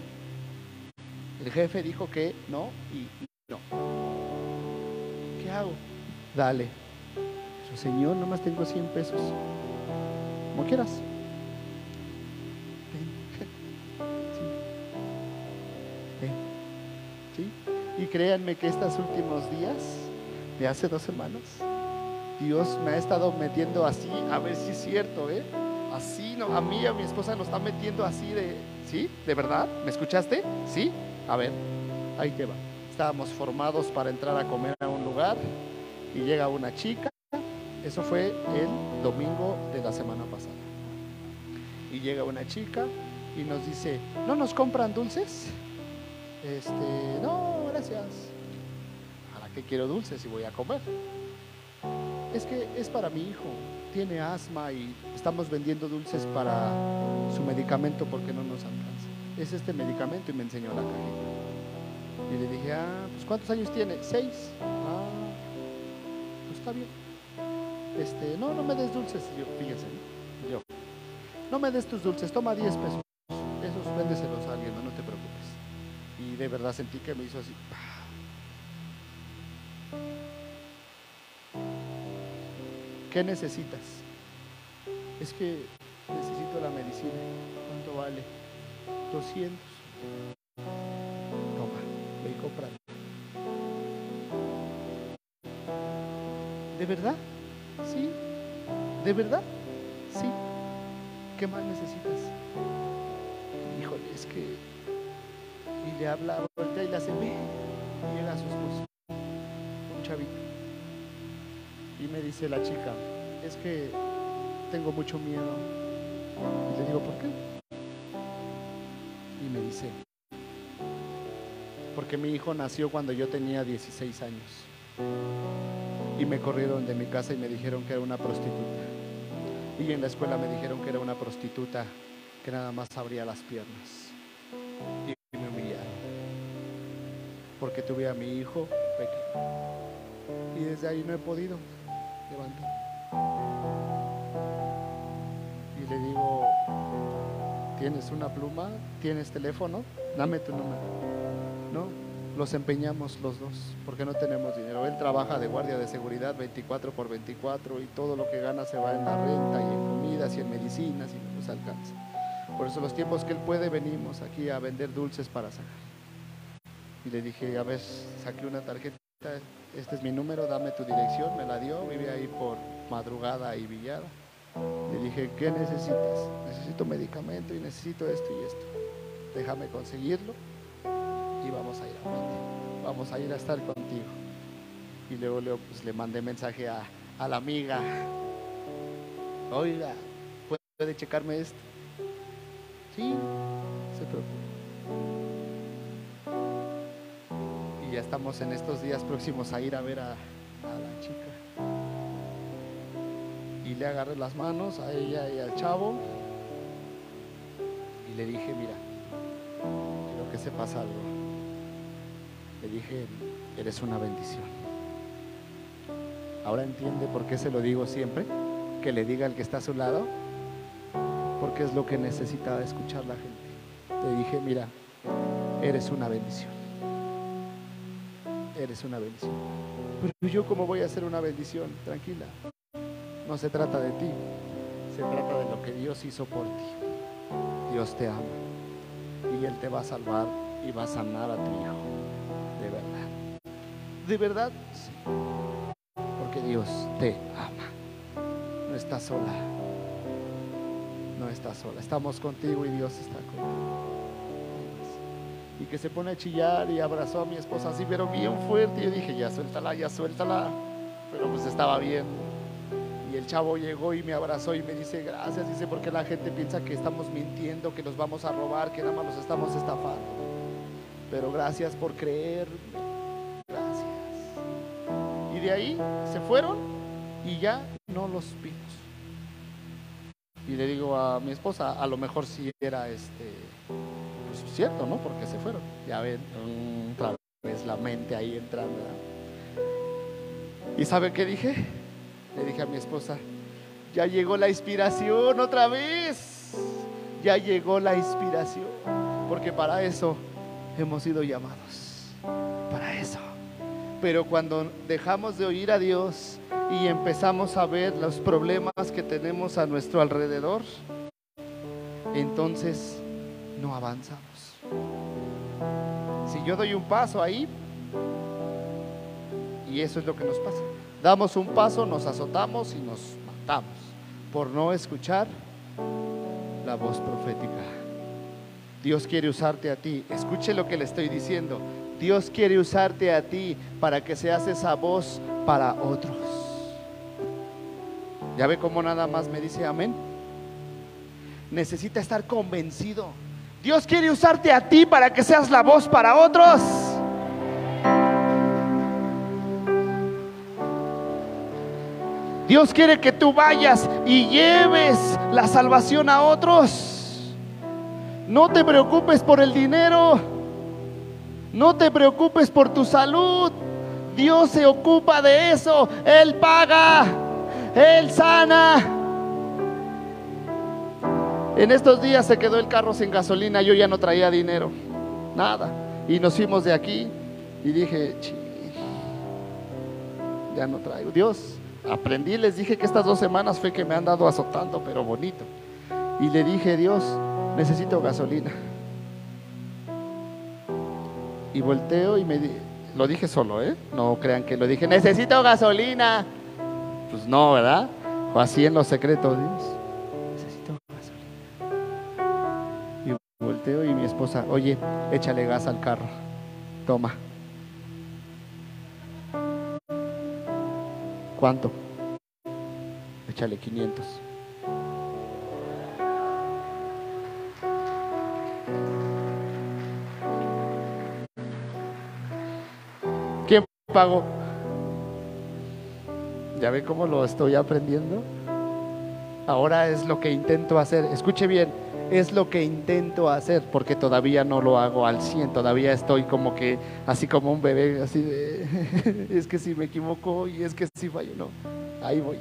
El jefe dijo que no y no. ¿Qué hago? Dale. Pero, Señor, nomás tengo 100 pesos. Como quieras. ¿Sí? Y créanme que estos últimos días, de hace dos semanas, Dios me ha estado metiendo así, a ver si es cierto, ¿eh? Así, no, a mí y a mi esposa nos está metiendo así de, ¿sí? ¿De verdad? ¿Me escuchaste? ¿Sí? A ver, ahí te va. Estábamos formados para entrar a comer a un lugar y llega una chica. Eso fue el domingo de la semana pasada. Y llega una chica y nos dice, ¿no nos compran dulces? Este, no, gracias. ¿Para qué quiero dulces si voy a comer? Es que es para mi hijo. Tiene asma y estamos vendiendo dulces para su medicamento porque no nos alcanza. Es este medicamento y me enseñó la cajita. Y le dije, ah, pues ¿cuántos años tiene? Seis. Ah, pues está bien. Este, no, no me des dulces. Yo, fíjese, yo, no me des tus dulces, toma 10 pesos. Esos véndeselos a alguien, no, no te preocupes. Y de verdad sentí que me hizo así. ¿Qué necesitas? Es que necesito la medicina. ¿Cuánto vale? 200. Toma, ve y cómprala. ¿De verdad? Sí. ¿De verdad? Sí. ¿Qué más necesitas? Híjole, es que. Y le habla, voltea y le hace, ve. Y llega a su esposo, un chavito. Y me dice la chica, es que tengo mucho miedo. Y le digo, ¿por qué? Y me dice, porque mi hijo nació cuando yo tenía 16 años. Y me corrieron de mi casa y me dijeron que era una prostituta. Y en la escuela me dijeron que era una prostituta que nada más abría las piernas. Y me humillaron. Porque tuve a mi hijo pequeño. Y desde ahí no he podido levantar. Y le digo, ¿tienes una pluma? ¿Tienes teléfono? Dame tu número. No, los empeñamos los dos porque no tenemos dinero. Él trabaja de guardia de seguridad 24 por 24 y todo lo que gana se va en la renta y en comidas y en medicinas y no nos alcanza. Por eso los tiempos que él puede venimos aquí a vender dulces para sacar. Y le dije, a ver, saqué una tarjeta, este es mi número, dame tu dirección, me la dio, vive ahí por madrugada y villada. Le dije, ¿qué necesitas? Necesito medicamento y necesito esto y esto. Déjame conseguirlo y vamos a ir a verte. Vamos a ir a estar contigo. Y luego, pues, le mandé mensaje a, a la amiga. Oiga, ¿puede checarme esto? Sí, se preocupe. Ya estamos en estos días próximos a ir a ver a, la chica. y le agarré las manos a ella y al chavo y le dije, mira, quiero que sepas algo. Le dije, eres una bendición. Ahora entiende por qué se lo digo siempre, que le diga al que está a su lado, porque es lo que necesitaba escuchar la gente. Le dije, mira, eres una bendición. Eres una bendición. Pero yo cómo voy a ser una bendición, tranquila. No se trata de ti, se trata de lo que Dios hizo por ti. Dios te ama y Él te va a salvar y va a sanar a tu hijo. De verdad. De verdad, sí. Porque Dios te ama. No estás sola. No estás sola. Estamos contigo y Dios está contigo. Y que se pone a chillar y abrazó a mi esposa así, pero bien fuerte. Y yo dije, ya suéltala, ya suéltala. Pero pues estaba bien. Y el chavo llegó y me abrazó y me dice, gracias. Dice, porque la gente piensa que estamos mintiendo, que nos vamos a robar, que nada más nos estamos estafando. Pero gracias por creer. Gracias. Y de ahí se fueron y ya no los vimos. Y le digo a mi esposa, a lo mejor si era este, pues cierto, ¿no? Porque se fueron. Ya ven, otra vez la mente ahí entrando. ¿Y sabe qué dije? Le dije a mi esposa, ya llegó la inspiración otra vez. Ya llegó la inspiración. Porque para eso hemos sido llamados. Para eso. Pero cuando dejamos de oír a Dios y empezamos a ver los problemas que tenemos a nuestro alrededor, entonces no avanzamos. Si yo doy un paso ahí, y eso es lo que nos pasa. Damos un paso, nos azotamos y nos matamos por no escuchar la voz profética. Dios quiere usarte a ti. Escuche lo que le estoy diciendo. Dios quiere usarte a ti para que seas esa voz para otros. ¿Ya ve cómo nada más me dice amén? Necesita estar convencido. Dios quiere usarte a ti para que seas la voz para otros. Dios quiere que tú vayas y lleves la salvación a otros. No te preocupes por el dinero. No te preocupes por tu salud. Dios se ocupa de eso. Él paga. Él sana. En estos días se quedó el carro sin gasolina. Yo ya no traía dinero. Nada. Y nos fuimos de aquí. Y dije, ya no traigo. Dios, aprendí, les dije que estas dos semanas fue que me han dado azotando, pero bonito. Y le dije, Dios, necesito gasolina. Y volteo y me lo dije solo, ¿eh? No crean que lo dije, necesito gasolina. Pues no, ¿verdad? O así en los secretos, Dios. Volteo y mi esposa, oye, échale gas al carro. Toma. ¿Cuánto? Échale 500. ¿Quién pagó? ¿Ya ve cómo lo estoy aprendiendo? Ahora es lo que intento hacer. Escuche bien, es lo que intento hacer porque todavía no lo hago al 100, todavía estoy como que así como un bebé, así de, es que si me equivoco y es que si fallo, no, ahí voy,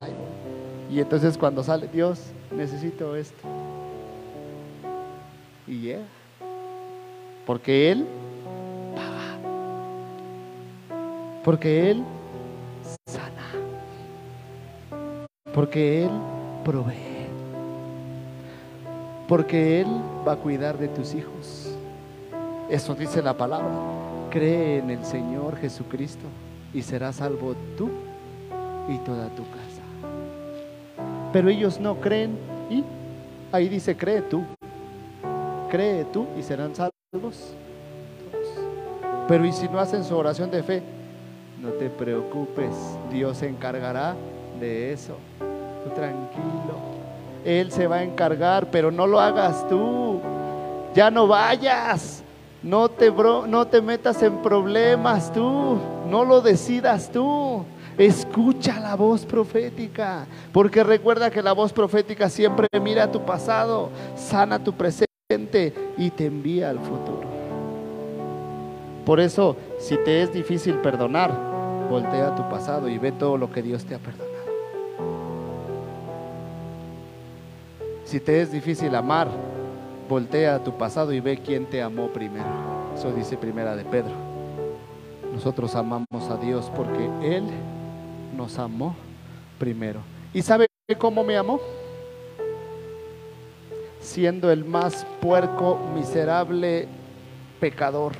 ahí voy. Y entonces cuando sale, Dios, necesito esto. Y ya, porque Él paga, porque Él sana, porque Él provee porque Él va a cuidar de tus hijos. Eso dice la palabra. Cree en el Señor Jesucristo y serás salvo tú y toda tu casa. Pero ellos no creen y ahí dice, cree tú. Cree tú y serán salvos todos. Pero y si no hacen su oración de fe, no te preocupes, Dios se encargará de eso. Tú tranquilo. Él se va a encargar, pero no lo hagas tú. Ya no vayas. No te, no te metas en problemas tú. No lo decidas tú. Escucha la voz profética, porque recuerda que la voz profética siempre mira tu pasado, sana tu presente y te envía al futuro. Por eso, si te es difícil perdonar, voltea tu pasado y ve todo lo que Dios te ha perdonado. Si te es difícil amar, voltea a tu pasado y ve quién te amó primero. Eso dice primera de Pedro. Nosotros amamos a Dios porque Él nos amó primero. ¿Y sabe cómo me amó? Siendo el más puerco, miserable pecador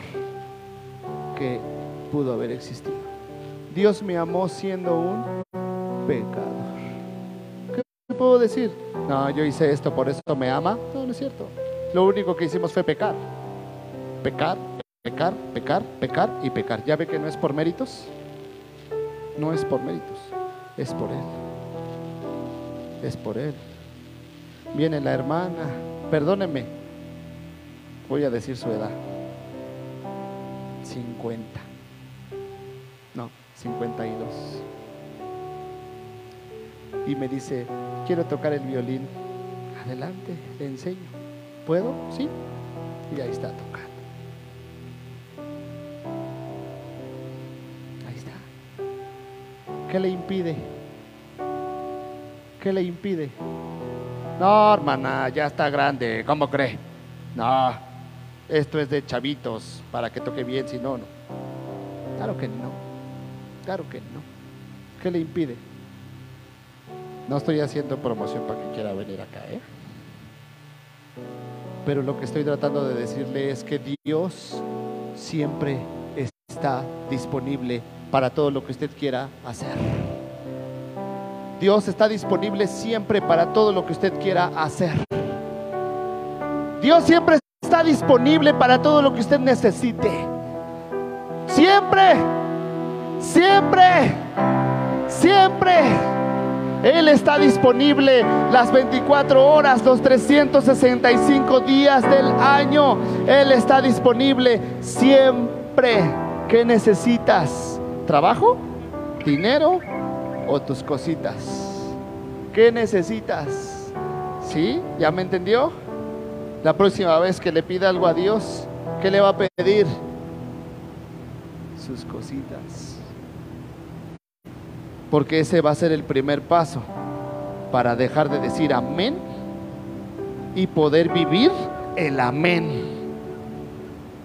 que pudo haber existido. Dios me amó siendo un pecador. ¿Qué puedo decir? No, yo hice esto, por eso me ama. No, no es cierto. Lo único que hicimos fue pecar. Pecar, pecar, pecar, pecar y pecar. ¿Ya ve que no es por méritos? No es por méritos, es por Él. Es por Él. Viene la hermana, perdóneme, voy a decir su edad. 50. No, 52. Y me dice, quiero tocar el violín. Adelante, le enseño. ¿Puedo? Sí. Y ahí está tocando. Ahí está. ¿Qué le impide? ¿Qué le impide? No, hermana, ya está grande. ¿Cómo cree? No, esto es de chavitos para que toque bien, si no, no. Claro que no. Claro que no. ¿Qué le impide? No estoy haciendo promoción para que quiera venir acá, ¿eh? Pero lo que estoy tratando de decirle es que Dios siempre está disponible para todo lo que usted quiera hacer. Dios está disponible siempre para todo lo que usted quiera hacer. Dios siempre está disponible para todo lo que usted necesite. Siempre, siempre, siempre. Él está disponible las 24 horas, los 365 días del año. Él está disponible siempre. ¿Qué necesitas? ¿Trabajo? ¿Dinero? ¿O tus cositas? ¿Qué necesitas? ¿Sí? ¿Ya me entendió? La próxima vez que le pida algo a Dios, ¿qué le va a pedir? Sus cositas porque ese va a ser el primer paso para dejar de decir amén y poder vivir el amén.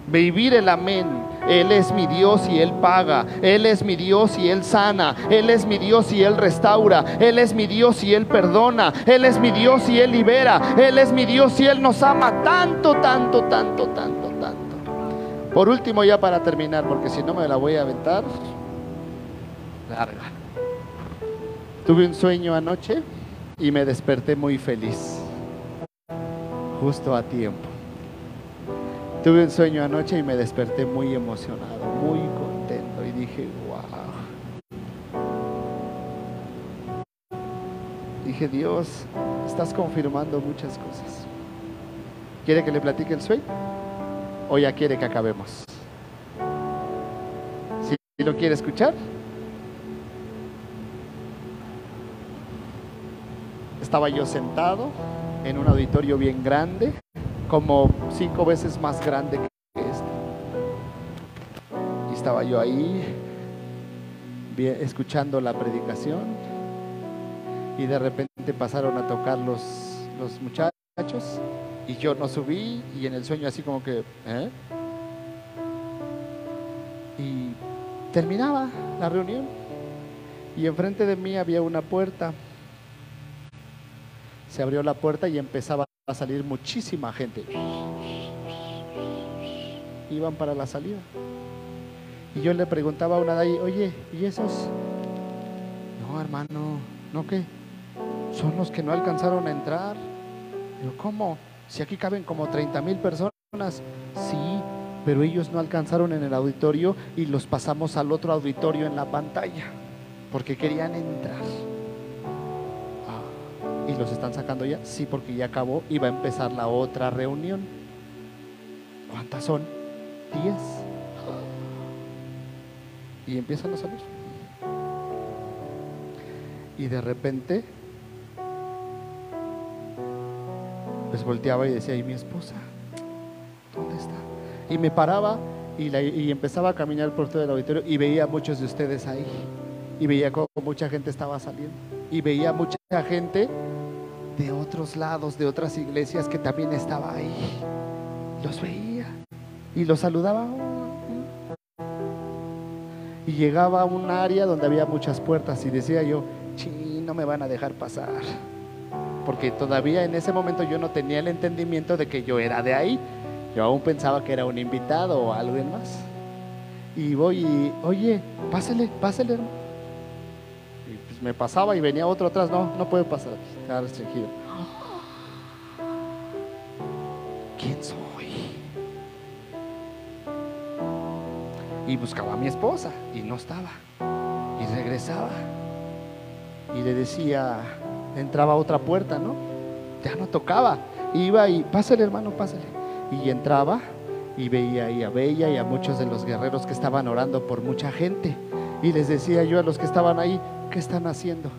Vivir el amén. Él es mi Dios y Él paga. Él es mi Dios y Él sana. Él es mi Dios y Él restaura. Él es mi Dios y Él perdona. Él es mi Dios y Él libera. Él es mi Dios y Él nos ama tanto, tanto, tanto, tanto, tanto. Por último, ya para terminar, porque si no me la voy a aventar larga. Tuve un sueño anoche y me desperté muy feliz, justo a tiempo. Tuve un sueño anoche y me desperté muy emocionado, muy contento y dije, wow. Dije, Dios, estás confirmando muchas cosas. ¿Quiere que le platique el sueño? ¿O ya quiere que acabemos? Si lo quiere escuchar, estaba yo sentado en un auditorio bien grande, como cinco veces más grande que este. Y estaba yo ahí escuchando la predicación y de repente pasaron a tocar los, los muchachos y yo no subí y en el sueño así como que... ¿eh? Y terminaba la reunión y enfrente de mí había una puerta se abrió la puerta y empezaba a salir muchísima gente. Iban para la salida. Y yo le preguntaba a una de ahí, oye, ¿y esos? No, hermano, ¿no qué? Son los que no alcanzaron a entrar. ¿cómo? Si aquí caben como 30 mil personas. Sí, pero ellos no alcanzaron en el auditorio y los pasamos al otro auditorio en la pantalla, porque querían entrar y los están sacando ya. Sí, porque ya acabó y va a empezar la otra reunión. ¿Cuántas son? Diez. Y empiezan a salir. Y de repente, pues volteaba y decía, ¿y mi esposa? ¿Dónde está? Y me paraba y, la- y empezaba a caminar por todo el auditorio y veía a muchos de ustedes ahí. Y veía cómo mucha gente estaba saliendo. Y veía mucha gente de otros lados, de otras iglesias que también estaba ahí. Los veía y los saludaba. Y llegaba a un área donde había muchas puertas y decía yo, sí, no me van a dejar pasar. Porque todavía en ese momento yo no tenía el entendimiento de que yo era de ahí. Yo aún pensaba que era un invitado o alguien más. Y voy y, oye, pásale, pásale, hermano. Me pasaba y venía otro atrás, no, no puede pasar, está restringido. ¿Quién soy? Y buscaba a mi esposa y no estaba. Y regresaba. Y le decía, entraba a otra puerta, ¿no? Ya no tocaba. Iba y, pásale hermano, pásale. Y entraba y veía ahí a Bella y a muchos de los guerreros que estaban orando por mucha gente. Y les decía yo a los que estaban ahí, ¿qué están haciendo?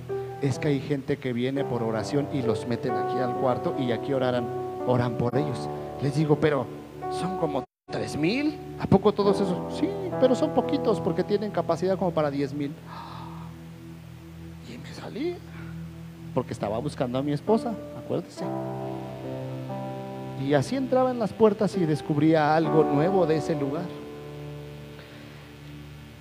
Es que hay gente que viene por oración y los meten aquí al cuarto y aquí oraran, oran por ellos. Les digo, pero son como tres mil. ¿A poco todos esos? Sí, pero son poquitos porque tienen capacidad como para diez mil. Y me salí porque estaba buscando a mi esposa, acuérdese. Y así entraba en las puertas y descubría algo nuevo de ese lugar.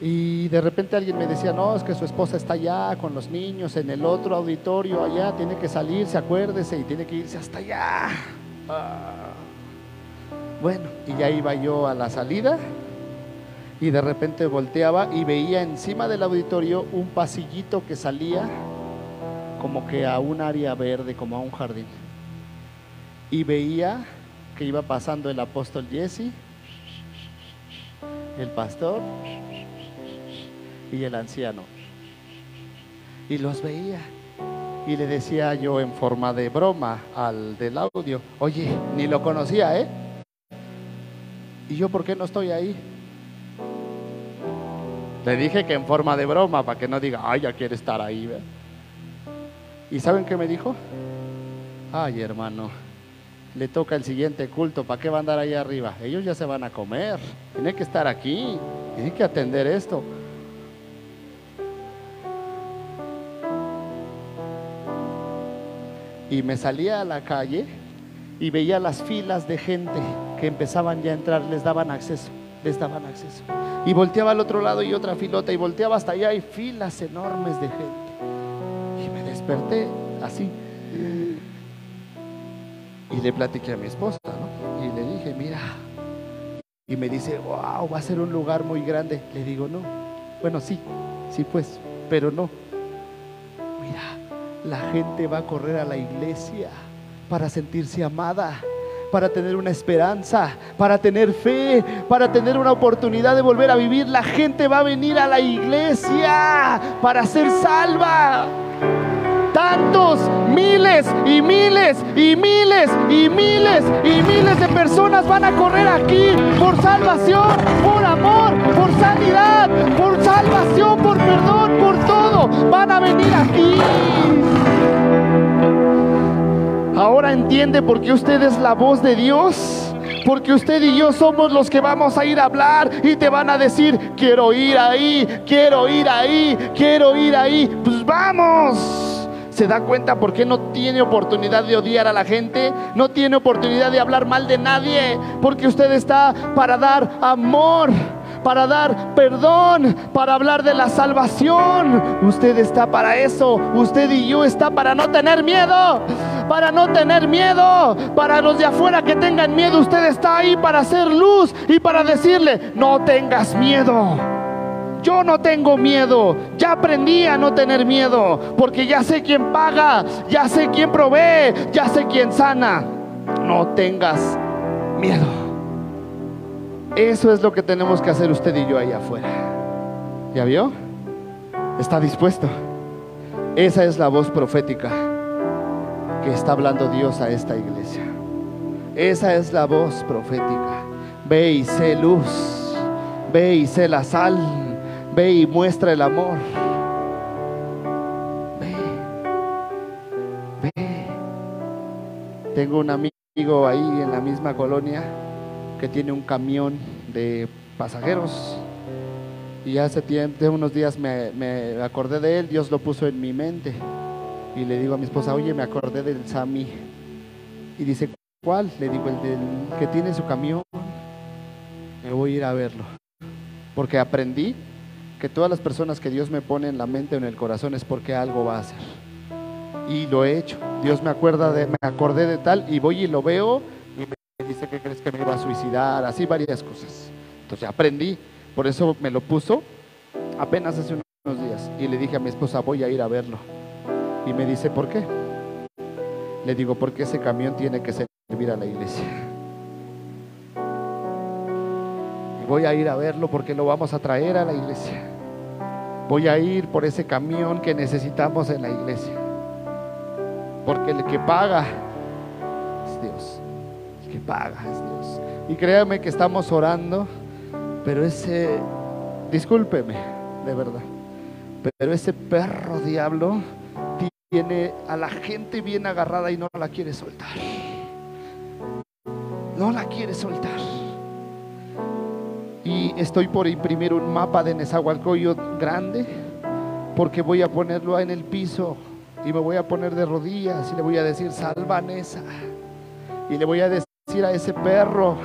Y de repente alguien me decía, no, es que su esposa está allá con los niños en el otro auditorio allá, tiene que salirse, acuérdese, y tiene que irse hasta allá. Ah. Bueno, y ya iba yo a la salida y de repente volteaba y veía encima del auditorio un pasillito que salía como que a un área verde, como a un jardín. Y veía que iba pasando el apóstol Jesse, el pastor y el anciano. Y los veía. Y le decía yo en forma de broma al del audio, oye, ni lo conocía, ¿eh? ¿Y yo por qué no estoy ahí? Le dije que en forma de broma, para que no diga, ay, ya quiere estar ahí. ¿ve? ¿Y saben qué me dijo? Ay, hermano, le toca el siguiente culto, ¿para qué va a andar ahí arriba? Ellos ya se van a comer, tiene que estar aquí, tiene que atender esto. Y me salía a la calle y veía las filas de gente que empezaban ya a entrar, les daban acceso, les daban acceso. Y volteaba al otro lado y otra filota y volteaba hasta allá y filas enormes de gente. Y me desperté así. Y le platiqué a mi esposa, ¿no? Y le dije, mira. Y me dice, wow, va a ser un lugar muy grande. Le digo, no. Bueno, sí, sí pues, pero no. La gente va a correr a la iglesia para sentirse amada, para tener una esperanza, para tener fe, para tener una oportunidad de volver a vivir. La gente va a venir a la iglesia para ser salva. Tantos, miles y miles y miles y miles y miles de personas van a correr aquí por salvación, por amor, por sanidad, por salvación, por perdón, por todo. Van a venir aquí. Ahora entiende por qué usted es la voz de Dios. Porque usted y yo somos los que vamos a ir a hablar y te van a decir, quiero ir ahí, quiero ir ahí, quiero ir ahí. Pues vamos. ¿Se da cuenta por qué no tiene oportunidad de odiar a la gente? No tiene oportunidad de hablar mal de nadie. Porque usted está para dar amor, para dar perdón, para hablar de la salvación. Usted está para eso. Usted y yo está para no tener miedo. Para no tener miedo. Para los de afuera que tengan miedo. Usted está ahí para hacer luz y para decirle, no tengas miedo. Yo no tengo miedo, ya aprendí a no tener miedo, porque ya sé quién paga, ya sé quién provee, ya sé quién sana. No tengas miedo. Eso es lo que tenemos que hacer usted y yo allá afuera. ¿Ya vio? Está dispuesto. Esa es la voz profética que está hablando Dios a esta iglesia. Esa es la voz profética. Ve y sé luz. Ve y sé la sal. Ve y muestra el amor. Ve. Ve. Tengo un amigo ahí en la misma colonia que tiene un camión de pasajeros. Y hace tiempo, unos días me, me acordé de él, Dios lo puso en mi mente. Y le digo a mi esposa, oye, me acordé del Sami. Y dice, ¿cuál? Le digo, el del que tiene su camión. Me voy a ir a verlo. Porque aprendí que todas las personas que Dios me pone en la mente o en el corazón es porque algo va a hacer. Y lo he hecho. Dios me acuerda de, me acordé de tal y voy y lo veo que crees que me iba a suicidar, así varias cosas. Entonces aprendí, por eso me lo puso apenas hace unos días y le dije a mi esposa, voy a ir a verlo. Y me dice, ¿por qué? Le digo, porque ese camión tiene que servir a la iglesia. Y voy a ir a verlo porque lo vamos a traer a la iglesia. Voy a ir por ese camión que necesitamos en la iglesia. Porque el que paga es Dios. Que paga es Dios. Y créame que estamos orando, pero ese, discúlpeme, de verdad, pero ese perro diablo tiene a la gente bien agarrada y no la quiere soltar. No la quiere soltar. Y estoy por imprimir un mapa de Nezahualcóyotl grande porque voy a ponerlo en el piso y me voy a poner de rodillas y le voy a decir, salva Nesa. Y le voy a decir a ese perro,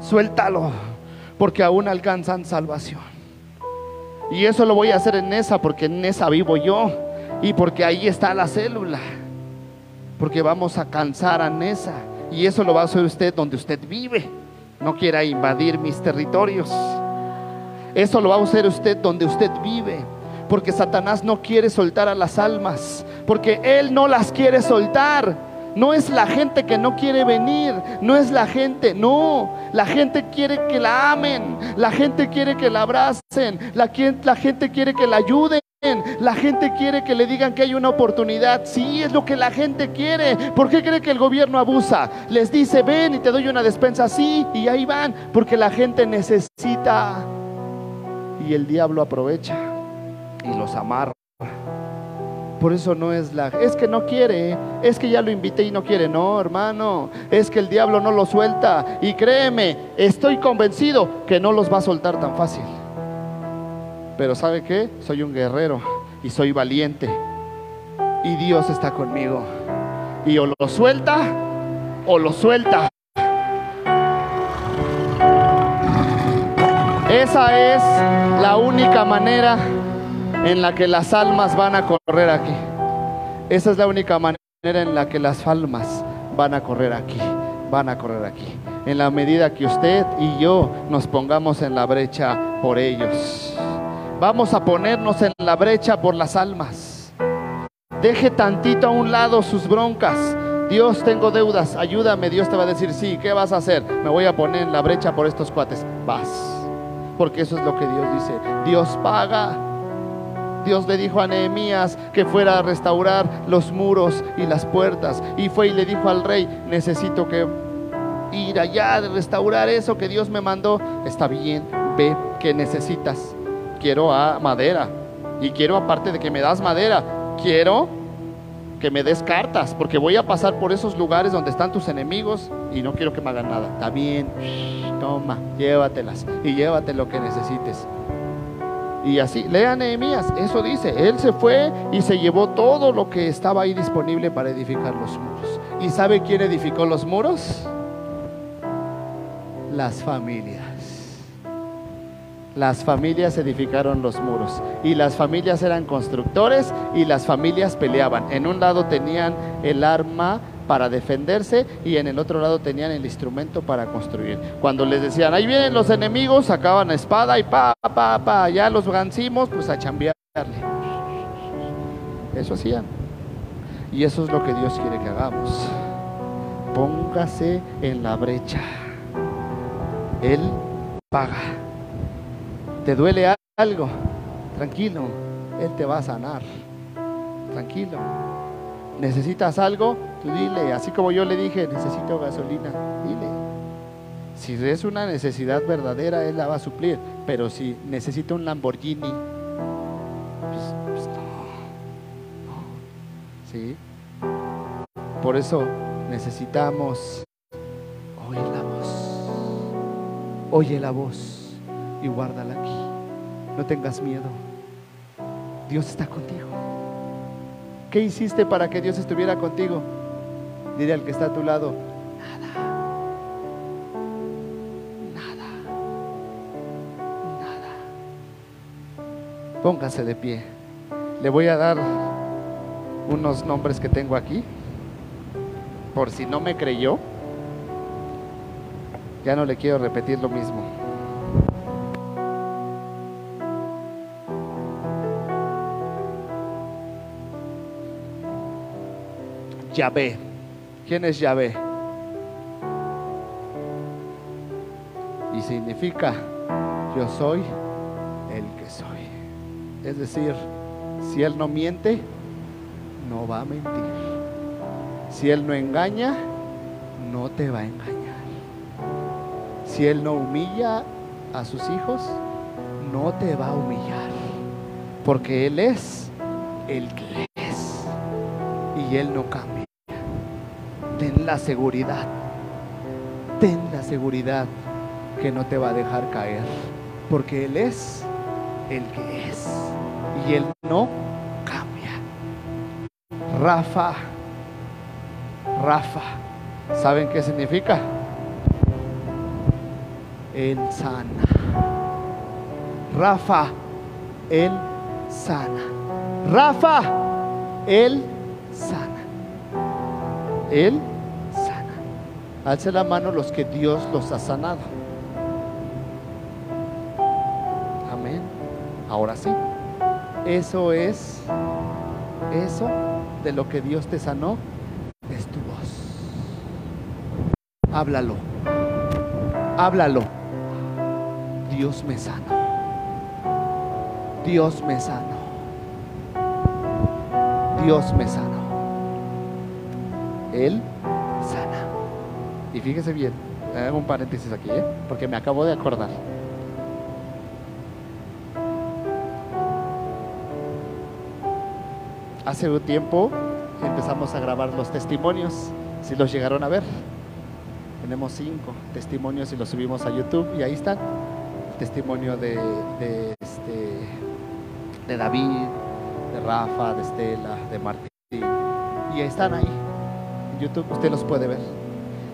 suéltalo, porque aún alcanzan salvación. Y eso lo voy a hacer en Nesa, porque en Nesa vivo yo y porque ahí está la célula. Porque vamos a cansar a Nesa. Y eso lo va a hacer usted donde usted vive. No quiera invadir mis territorios. Eso lo va a hacer usted donde usted vive. Porque Satanás no quiere soltar a las almas. Porque Él no las quiere soltar. No es la gente que no quiere venir, no es la gente, no, la gente quiere que la amen, la gente quiere que la abracen, la, la gente quiere que la ayuden. La gente quiere que le digan que hay una oportunidad. Sí, es lo que la gente quiere. ¿Por qué cree que el gobierno abusa? Les dice, ven y te doy una despensa. Sí, y ahí van. Porque la gente necesita. Y el diablo aprovecha y los amarra. Por eso no es la... Es que no quiere. Es que ya lo invité y no quiere. No, hermano. Es que el diablo no lo suelta. Y créeme, estoy convencido que no los va a soltar tan fácil. Pero ¿sabe qué? Soy un guerrero y soy valiente. Y Dios está conmigo. Y o lo suelta o lo suelta. Esa es la única manera en la que las almas van a correr aquí. Esa es la única manera en la que las almas van a correr aquí. Van a correr aquí. En la medida que usted y yo nos pongamos en la brecha por ellos. Vamos a ponernos en la brecha por las almas. Deje tantito a un lado sus broncas. Dios, tengo deudas, ayúdame. Dios te va a decir, sí, ¿qué vas a hacer? Me voy a poner en la brecha por estos cuates. Vas. Porque eso es lo que Dios dice. Dios paga. Dios le dijo a Nehemías que fuera a restaurar los muros y las puertas. Y fue y le dijo al rey, necesito que ir allá de restaurar eso que Dios me mandó. Está bien, ve que necesitas quiero a madera. Y quiero, aparte de que me das madera, quiero que me des cartas, porque voy a pasar por esos lugares donde están tus enemigos y no quiero que me hagan nada. Está bien, toma, llévatelas y llévate lo que necesites. Y así, lea Nehemías, eso dice, él se fue y se llevó todo lo que estaba ahí disponible para edificar los muros. ¿Y sabe quién edificó los muros? Las familias. Las familias edificaron los muros y las familias eran constructores y las familias peleaban. En un lado tenían el arma para defenderse y en el otro lado tenían el instrumento para construir. Cuando les decían, ahí vienen los enemigos, sacaban la espada y pa, pa, pa, ya los gancimos, pues a chambearle. Eso hacían. Y eso es lo que Dios quiere que hagamos. Póngase en la brecha. Él paga. ¿Te duele algo? Tranquilo, Él te va a sanar. Tranquilo. ¿Necesitas algo? Tú dile, así como yo le dije, necesito gasolina, dile. Si es una necesidad verdadera, Él la va a suplir. Pero si necesita un Lamborghini, pues, pues no, no. ¿Sí? Por eso necesitamos oír la voz. Oye la voz y guárdala aquí. No tengas miedo. Dios está contigo. ¿Qué hiciste para que Dios estuviera contigo? Dile al que está a tu lado, nada. Nada. Nada. Póngase de pie. Le voy a dar unos nombres que tengo aquí. Por si no me creyó, ya no le quiero repetir lo mismo. Yahvé. ¿Quién es Yahvé? Y significa yo soy el que soy. Es decir, si Él no miente, no va a mentir. Si Él no engaña, no te va a engañar. Si Él no humilla a sus hijos, no te va a humillar. Porque Él es el que es. Y Él no cambia. Ten la seguridad. Ten la seguridad que no te va a dejar caer. Porque Él es el que es. Y Él no cambia. Rafa. Rafa. ¿Saben qué significa? Él sana. Rafa, Él sana. Rafa, Él sana. Él. Alce la mano los que Dios los ha sanado. Amén. Ahora sí. Eso es, eso de lo que Dios te sanó, es tu voz. Háblalo. Háblalo. Dios me sanó. Dios me sanó. Dios me sanó. Él. Y fíjese bien, hago un paréntesis aquí, ¿eh? porque me acabo de acordar. Hace un tiempo empezamos a grabar los testimonios, si los llegaron a ver. Tenemos cinco testimonios y los subimos a YouTube y ahí están. El testimonio de, de, este, de David, de Rafa, de Estela, de Martín. Y están ahí. En YouTube usted los puede ver.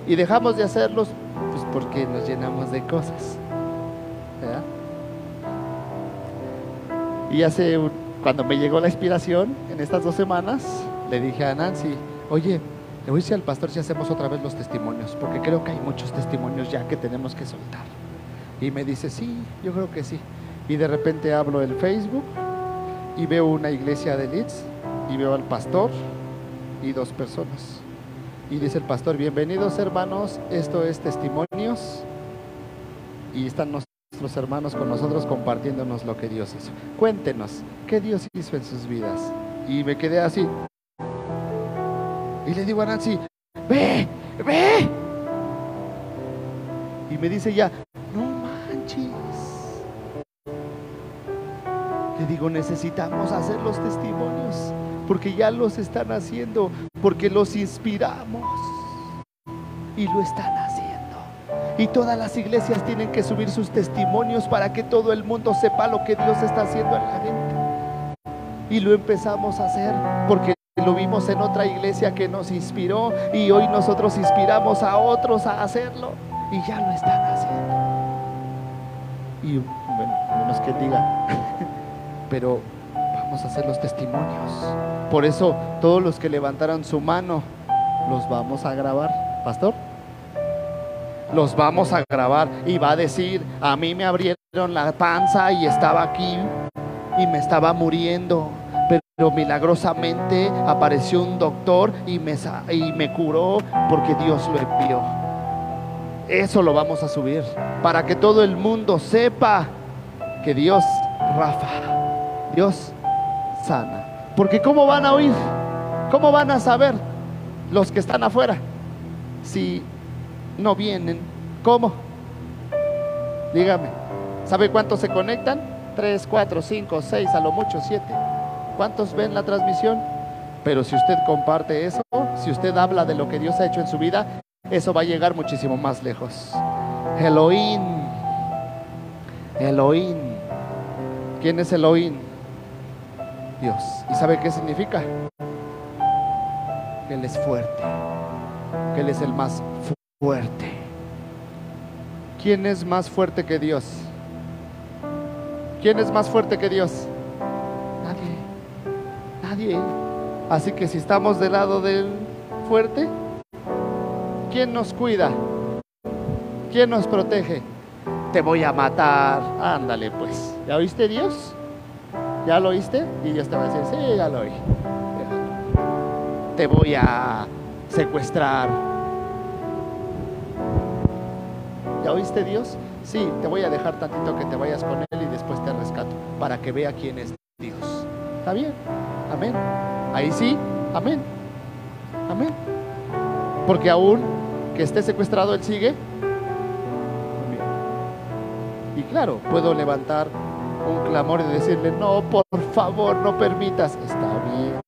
Y dejamos de hacerlos pues porque nos llenamos de cosas. Y hace cuando me llegó la inspiración en estas dos semanas, le dije a Nancy, oye, le voy a decir al pastor si hacemos otra vez los testimonios, porque creo que hay muchos testimonios ya que tenemos que soltar. Y me dice, sí, yo creo que sí. Y de repente hablo el Facebook y veo una iglesia de Leeds y veo al pastor y dos personas. Y dice el pastor, bienvenidos hermanos, esto es testimonios. Y están nuestros hermanos con nosotros compartiéndonos lo que Dios hizo. Cuéntenos, ¿qué Dios hizo en sus vidas? Y me quedé así. Y le digo a Nancy, ve, ve. Y me dice ya, no manches. Le digo, necesitamos hacer los testimonios, porque ya los están haciendo, porque los inspiramos. Y lo están haciendo. Y todas las iglesias tienen que subir sus testimonios para que todo el mundo sepa lo que Dios está haciendo en la gente. Y lo empezamos a hacer porque lo vimos en otra iglesia que nos inspiró y hoy nosotros inspiramos a otros a hacerlo y ya lo están haciendo. Y bueno, menos que diga, pero vamos a hacer los testimonios. Por eso todos los que levantaron su mano los vamos a grabar, pastor. Los vamos a grabar y va a decir, a mí me abrieron la panza y estaba aquí y me estaba muriendo, pero milagrosamente apareció un doctor y me, y me curó porque Dios lo envió. Eso lo vamos a subir para que todo el mundo sepa que Dios, Rafa, Dios sana. Porque ¿cómo van a oír? ¿Cómo van a saber los que están afuera si no vienen? ¿Cómo? Dígame. ¿Sabe cuántos se conectan? Tres, cuatro, cinco, seis, a lo mucho siete. ¿Cuántos ven la transmisión? Pero si usted comparte eso, si usted habla de lo que Dios ha hecho en su vida, eso va a llegar muchísimo más lejos. Elohim. Elohim. ¿Quién es Elohim? Dios. ¿Y sabe qué significa? Que Él es fuerte. Que Él es el más fuerte. ¿Quién es más fuerte que Dios? ¿Quién es más fuerte que Dios? Nadie. Nadie. Así que si estamos del lado del fuerte, ¿quién nos cuida? ¿Quién nos protege? Te voy a matar. Ándale pues. ¿Ya oíste Dios? ¿Ya lo oíste? Y Dios te va a decir, sí, ya lo oí. Te voy a secuestrar. ¿Ya oíste Dios? Sí, te voy a dejar tantito que te vayas con Él y después te rescato para que vea quién es Dios. ¿Está bien? Amén. Ahí sí, amén. Amén. Porque aún que esté secuestrado, Él sigue. Y claro, puedo levantar un clamor y decirle, no, por favor, no permitas. Está bien.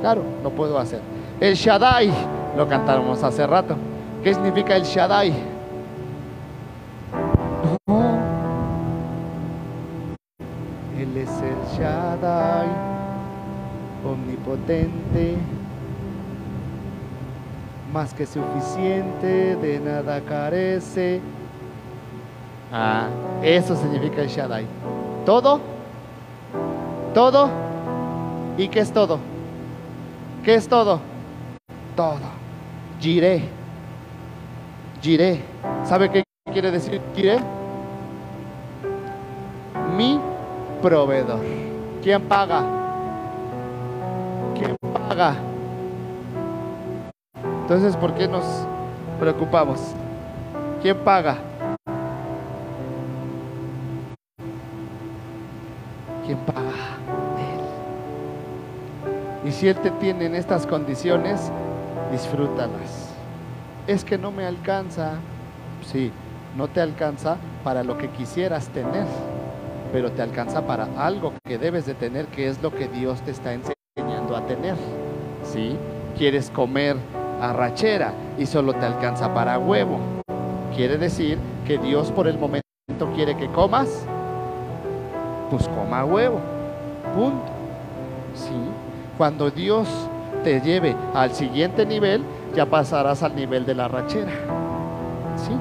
Claro, lo puedo hacer. El Shaddai, lo cantamos hace rato. ¿Qué significa el Shaddai? Él es el Shaddai, omnipotente, más que suficiente, de nada carece. Ah, eso significa el Shaddai. ¿Todo? ¿Todo? ¿Y qué es todo? ¿Qué es todo? Todo. Giré. Giré. ¿Sabe qué quiere decir giré? Mi proveedor. ¿Quién paga? ¿Quién paga? Entonces, ¿por qué nos preocupamos? ¿Quién paga? Si Él te tiene en estas condiciones, disfrútalas. Es que no me alcanza. Sí, no te alcanza para lo que quisieras tener, pero te alcanza para algo que debes de tener, que es lo que Dios te está enseñando a tener. ¿Sí? Quieres comer arrachera y solo te alcanza para huevo. Quiere decir que Dios por el momento quiere que comas pues coma huevo. Punto. Sí. Cuando Dios te lleve al siguiente nivel, ya pasarás al nivel de la rachera. Sí.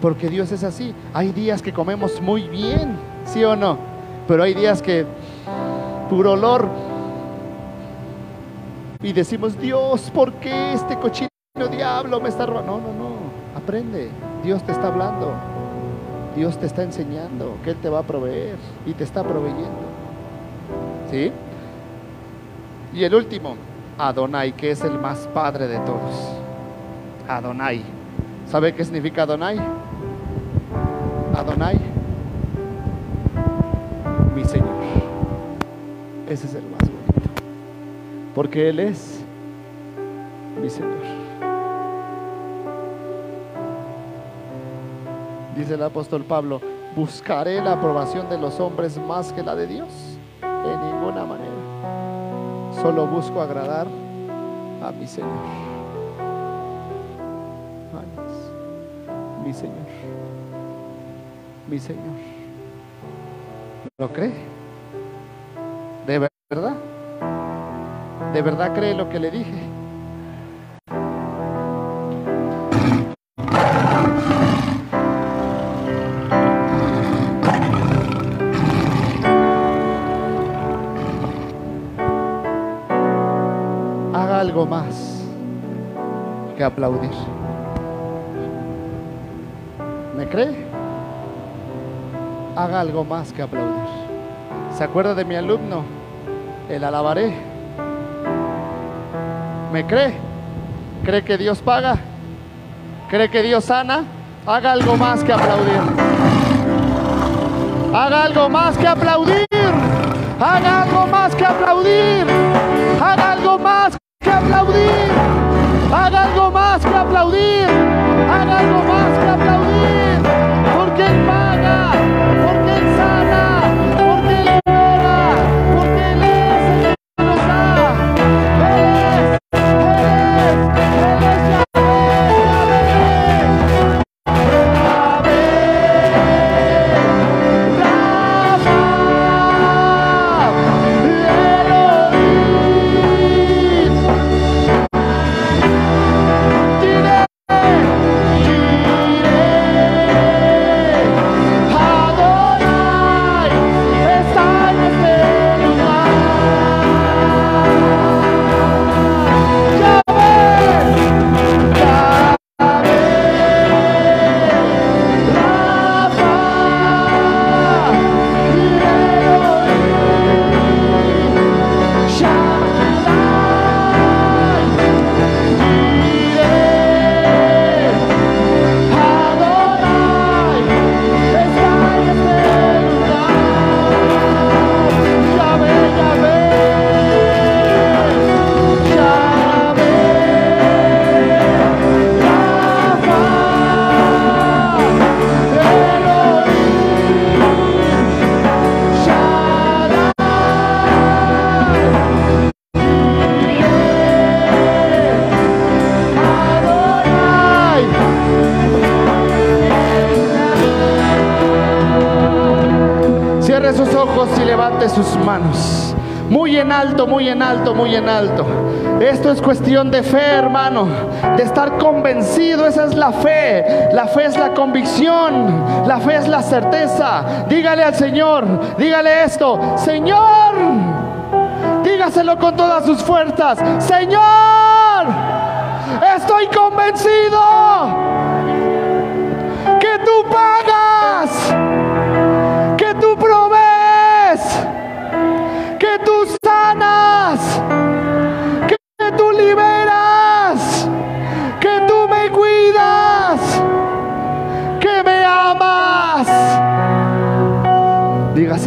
Porque Dios es así. Hay días que comemos muy bien, ¿sí o no? Pero hay días que puro olor. Y decimos, Dios, ¿por qué este cochino diablo me está robando? No, no, no. Aprende. Dios te está hablando. Dios te está enseñando que Él te va a proveer y te está proveyendo. ¿Sí? Y el último, Adonai, que es el más padre de todos. Adonai. ¿Sabe qué significa Adonai? Adonai, mi Señor. Ese es el más bonito. Porque Él es mi Señor. Dice el apóstol Pablo, buscaré la aprobación de los hombres más que la de Dios. Solo busco agradar a mi Señor. Mi Señor. Mi Señor. ¿Lo cree? ¿De verdad? ¿De verdad cree lo que le dije? Que aplaudir. ¿Me cree? Haga algo más que aplaudir. ¿Se acuerda de mi alumno? El alabaré. ¿Me cree? ¿Cree que Dios paga? ¿Cree que Dios sana? Haga algo más que aplaudir. Haga algo más que aplaudir. Haga algo más que aplaudir. Haga algo más que aplaudir. Haga algo más que aplaudir. Haga algo más que aplaudir. Porque Él paga. Muy en alto. Esto es cuestión de fe, hermano. De estar convencido. Esa es la fe. La fe es la convicción. La fe es la certeza. Dígale al Señor. Dígale esto. Señor. Dígaselo con todas sus fuerzas. Señor. Estoy convencido.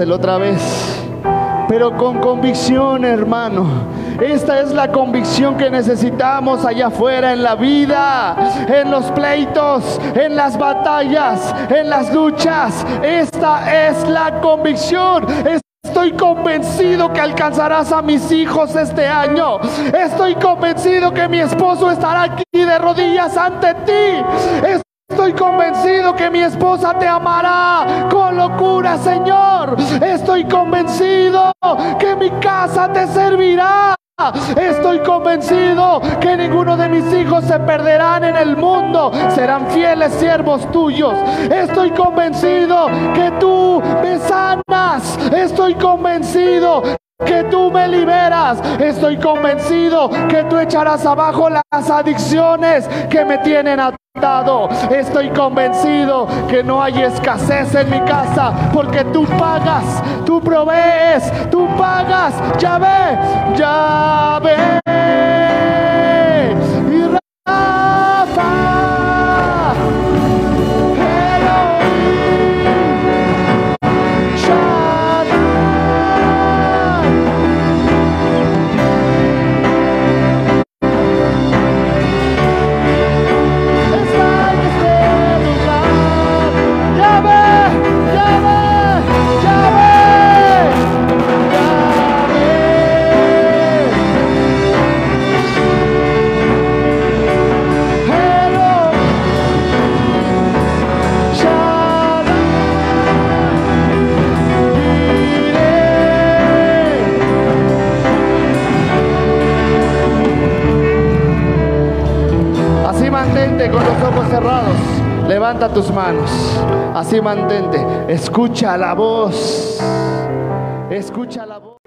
Otra vez, pero con convicción, hermano. Esta es la convicción que necesitamos allá afuera en la vida, en los pleitos, en las batallas, en las luchas. Esta es la convicción. Estoy convencido que alcanzarás a mis hijos este año. Estoy convencido que mi esposo estará aquí de rodillas ante ti. Estoy convencido que mi esposa te amará con locura, Señor. Estoy convencido que mi casa te servirá. Estoy convencido que ninguno de mis hijos se perderán en el mundo, serán fieles siervos tuyos. Estoy convencido que tú me sanas. Estoy convencido que tú me liberas. Estoy convencido que tú echarás abajo las adicciones que me tienen atado. Estoy convencido que no hay escasez en mi casa porque tú pagas, tú provees, tú pagas. Ya ve, ya ve. Con los ojos cerrados. Levanta tus manos. Así mantente. Escucha la voz. Escucha la voz.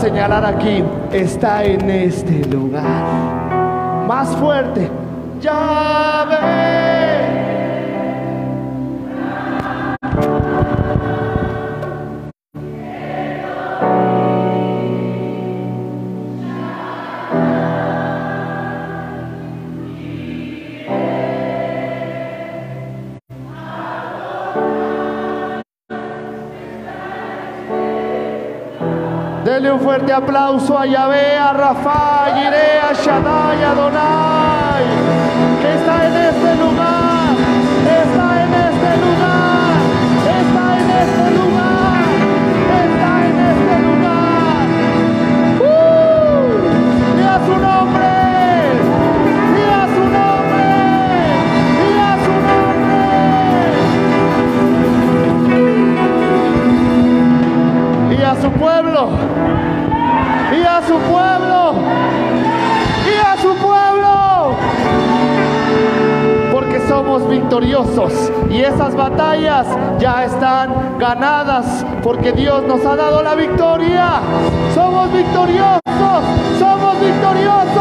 Señalar aquí, está en este lugar. Más fuerte. Ya ve. Fuerte aplauso a Yahvé, a Rafa, a Jireh, a Shaddai, a Adonai, que está en este lugar, está en este lugar, está en este lugar, está en este lugar. ¡Uh! Y a su nombre, su pueblo su pueblo, y a su pueblo, porque somos victoriosos. Y esas batallas ya están ganadas, porque Dios nos ha dado la victoria. Somos victoriosos, somos victoriosos,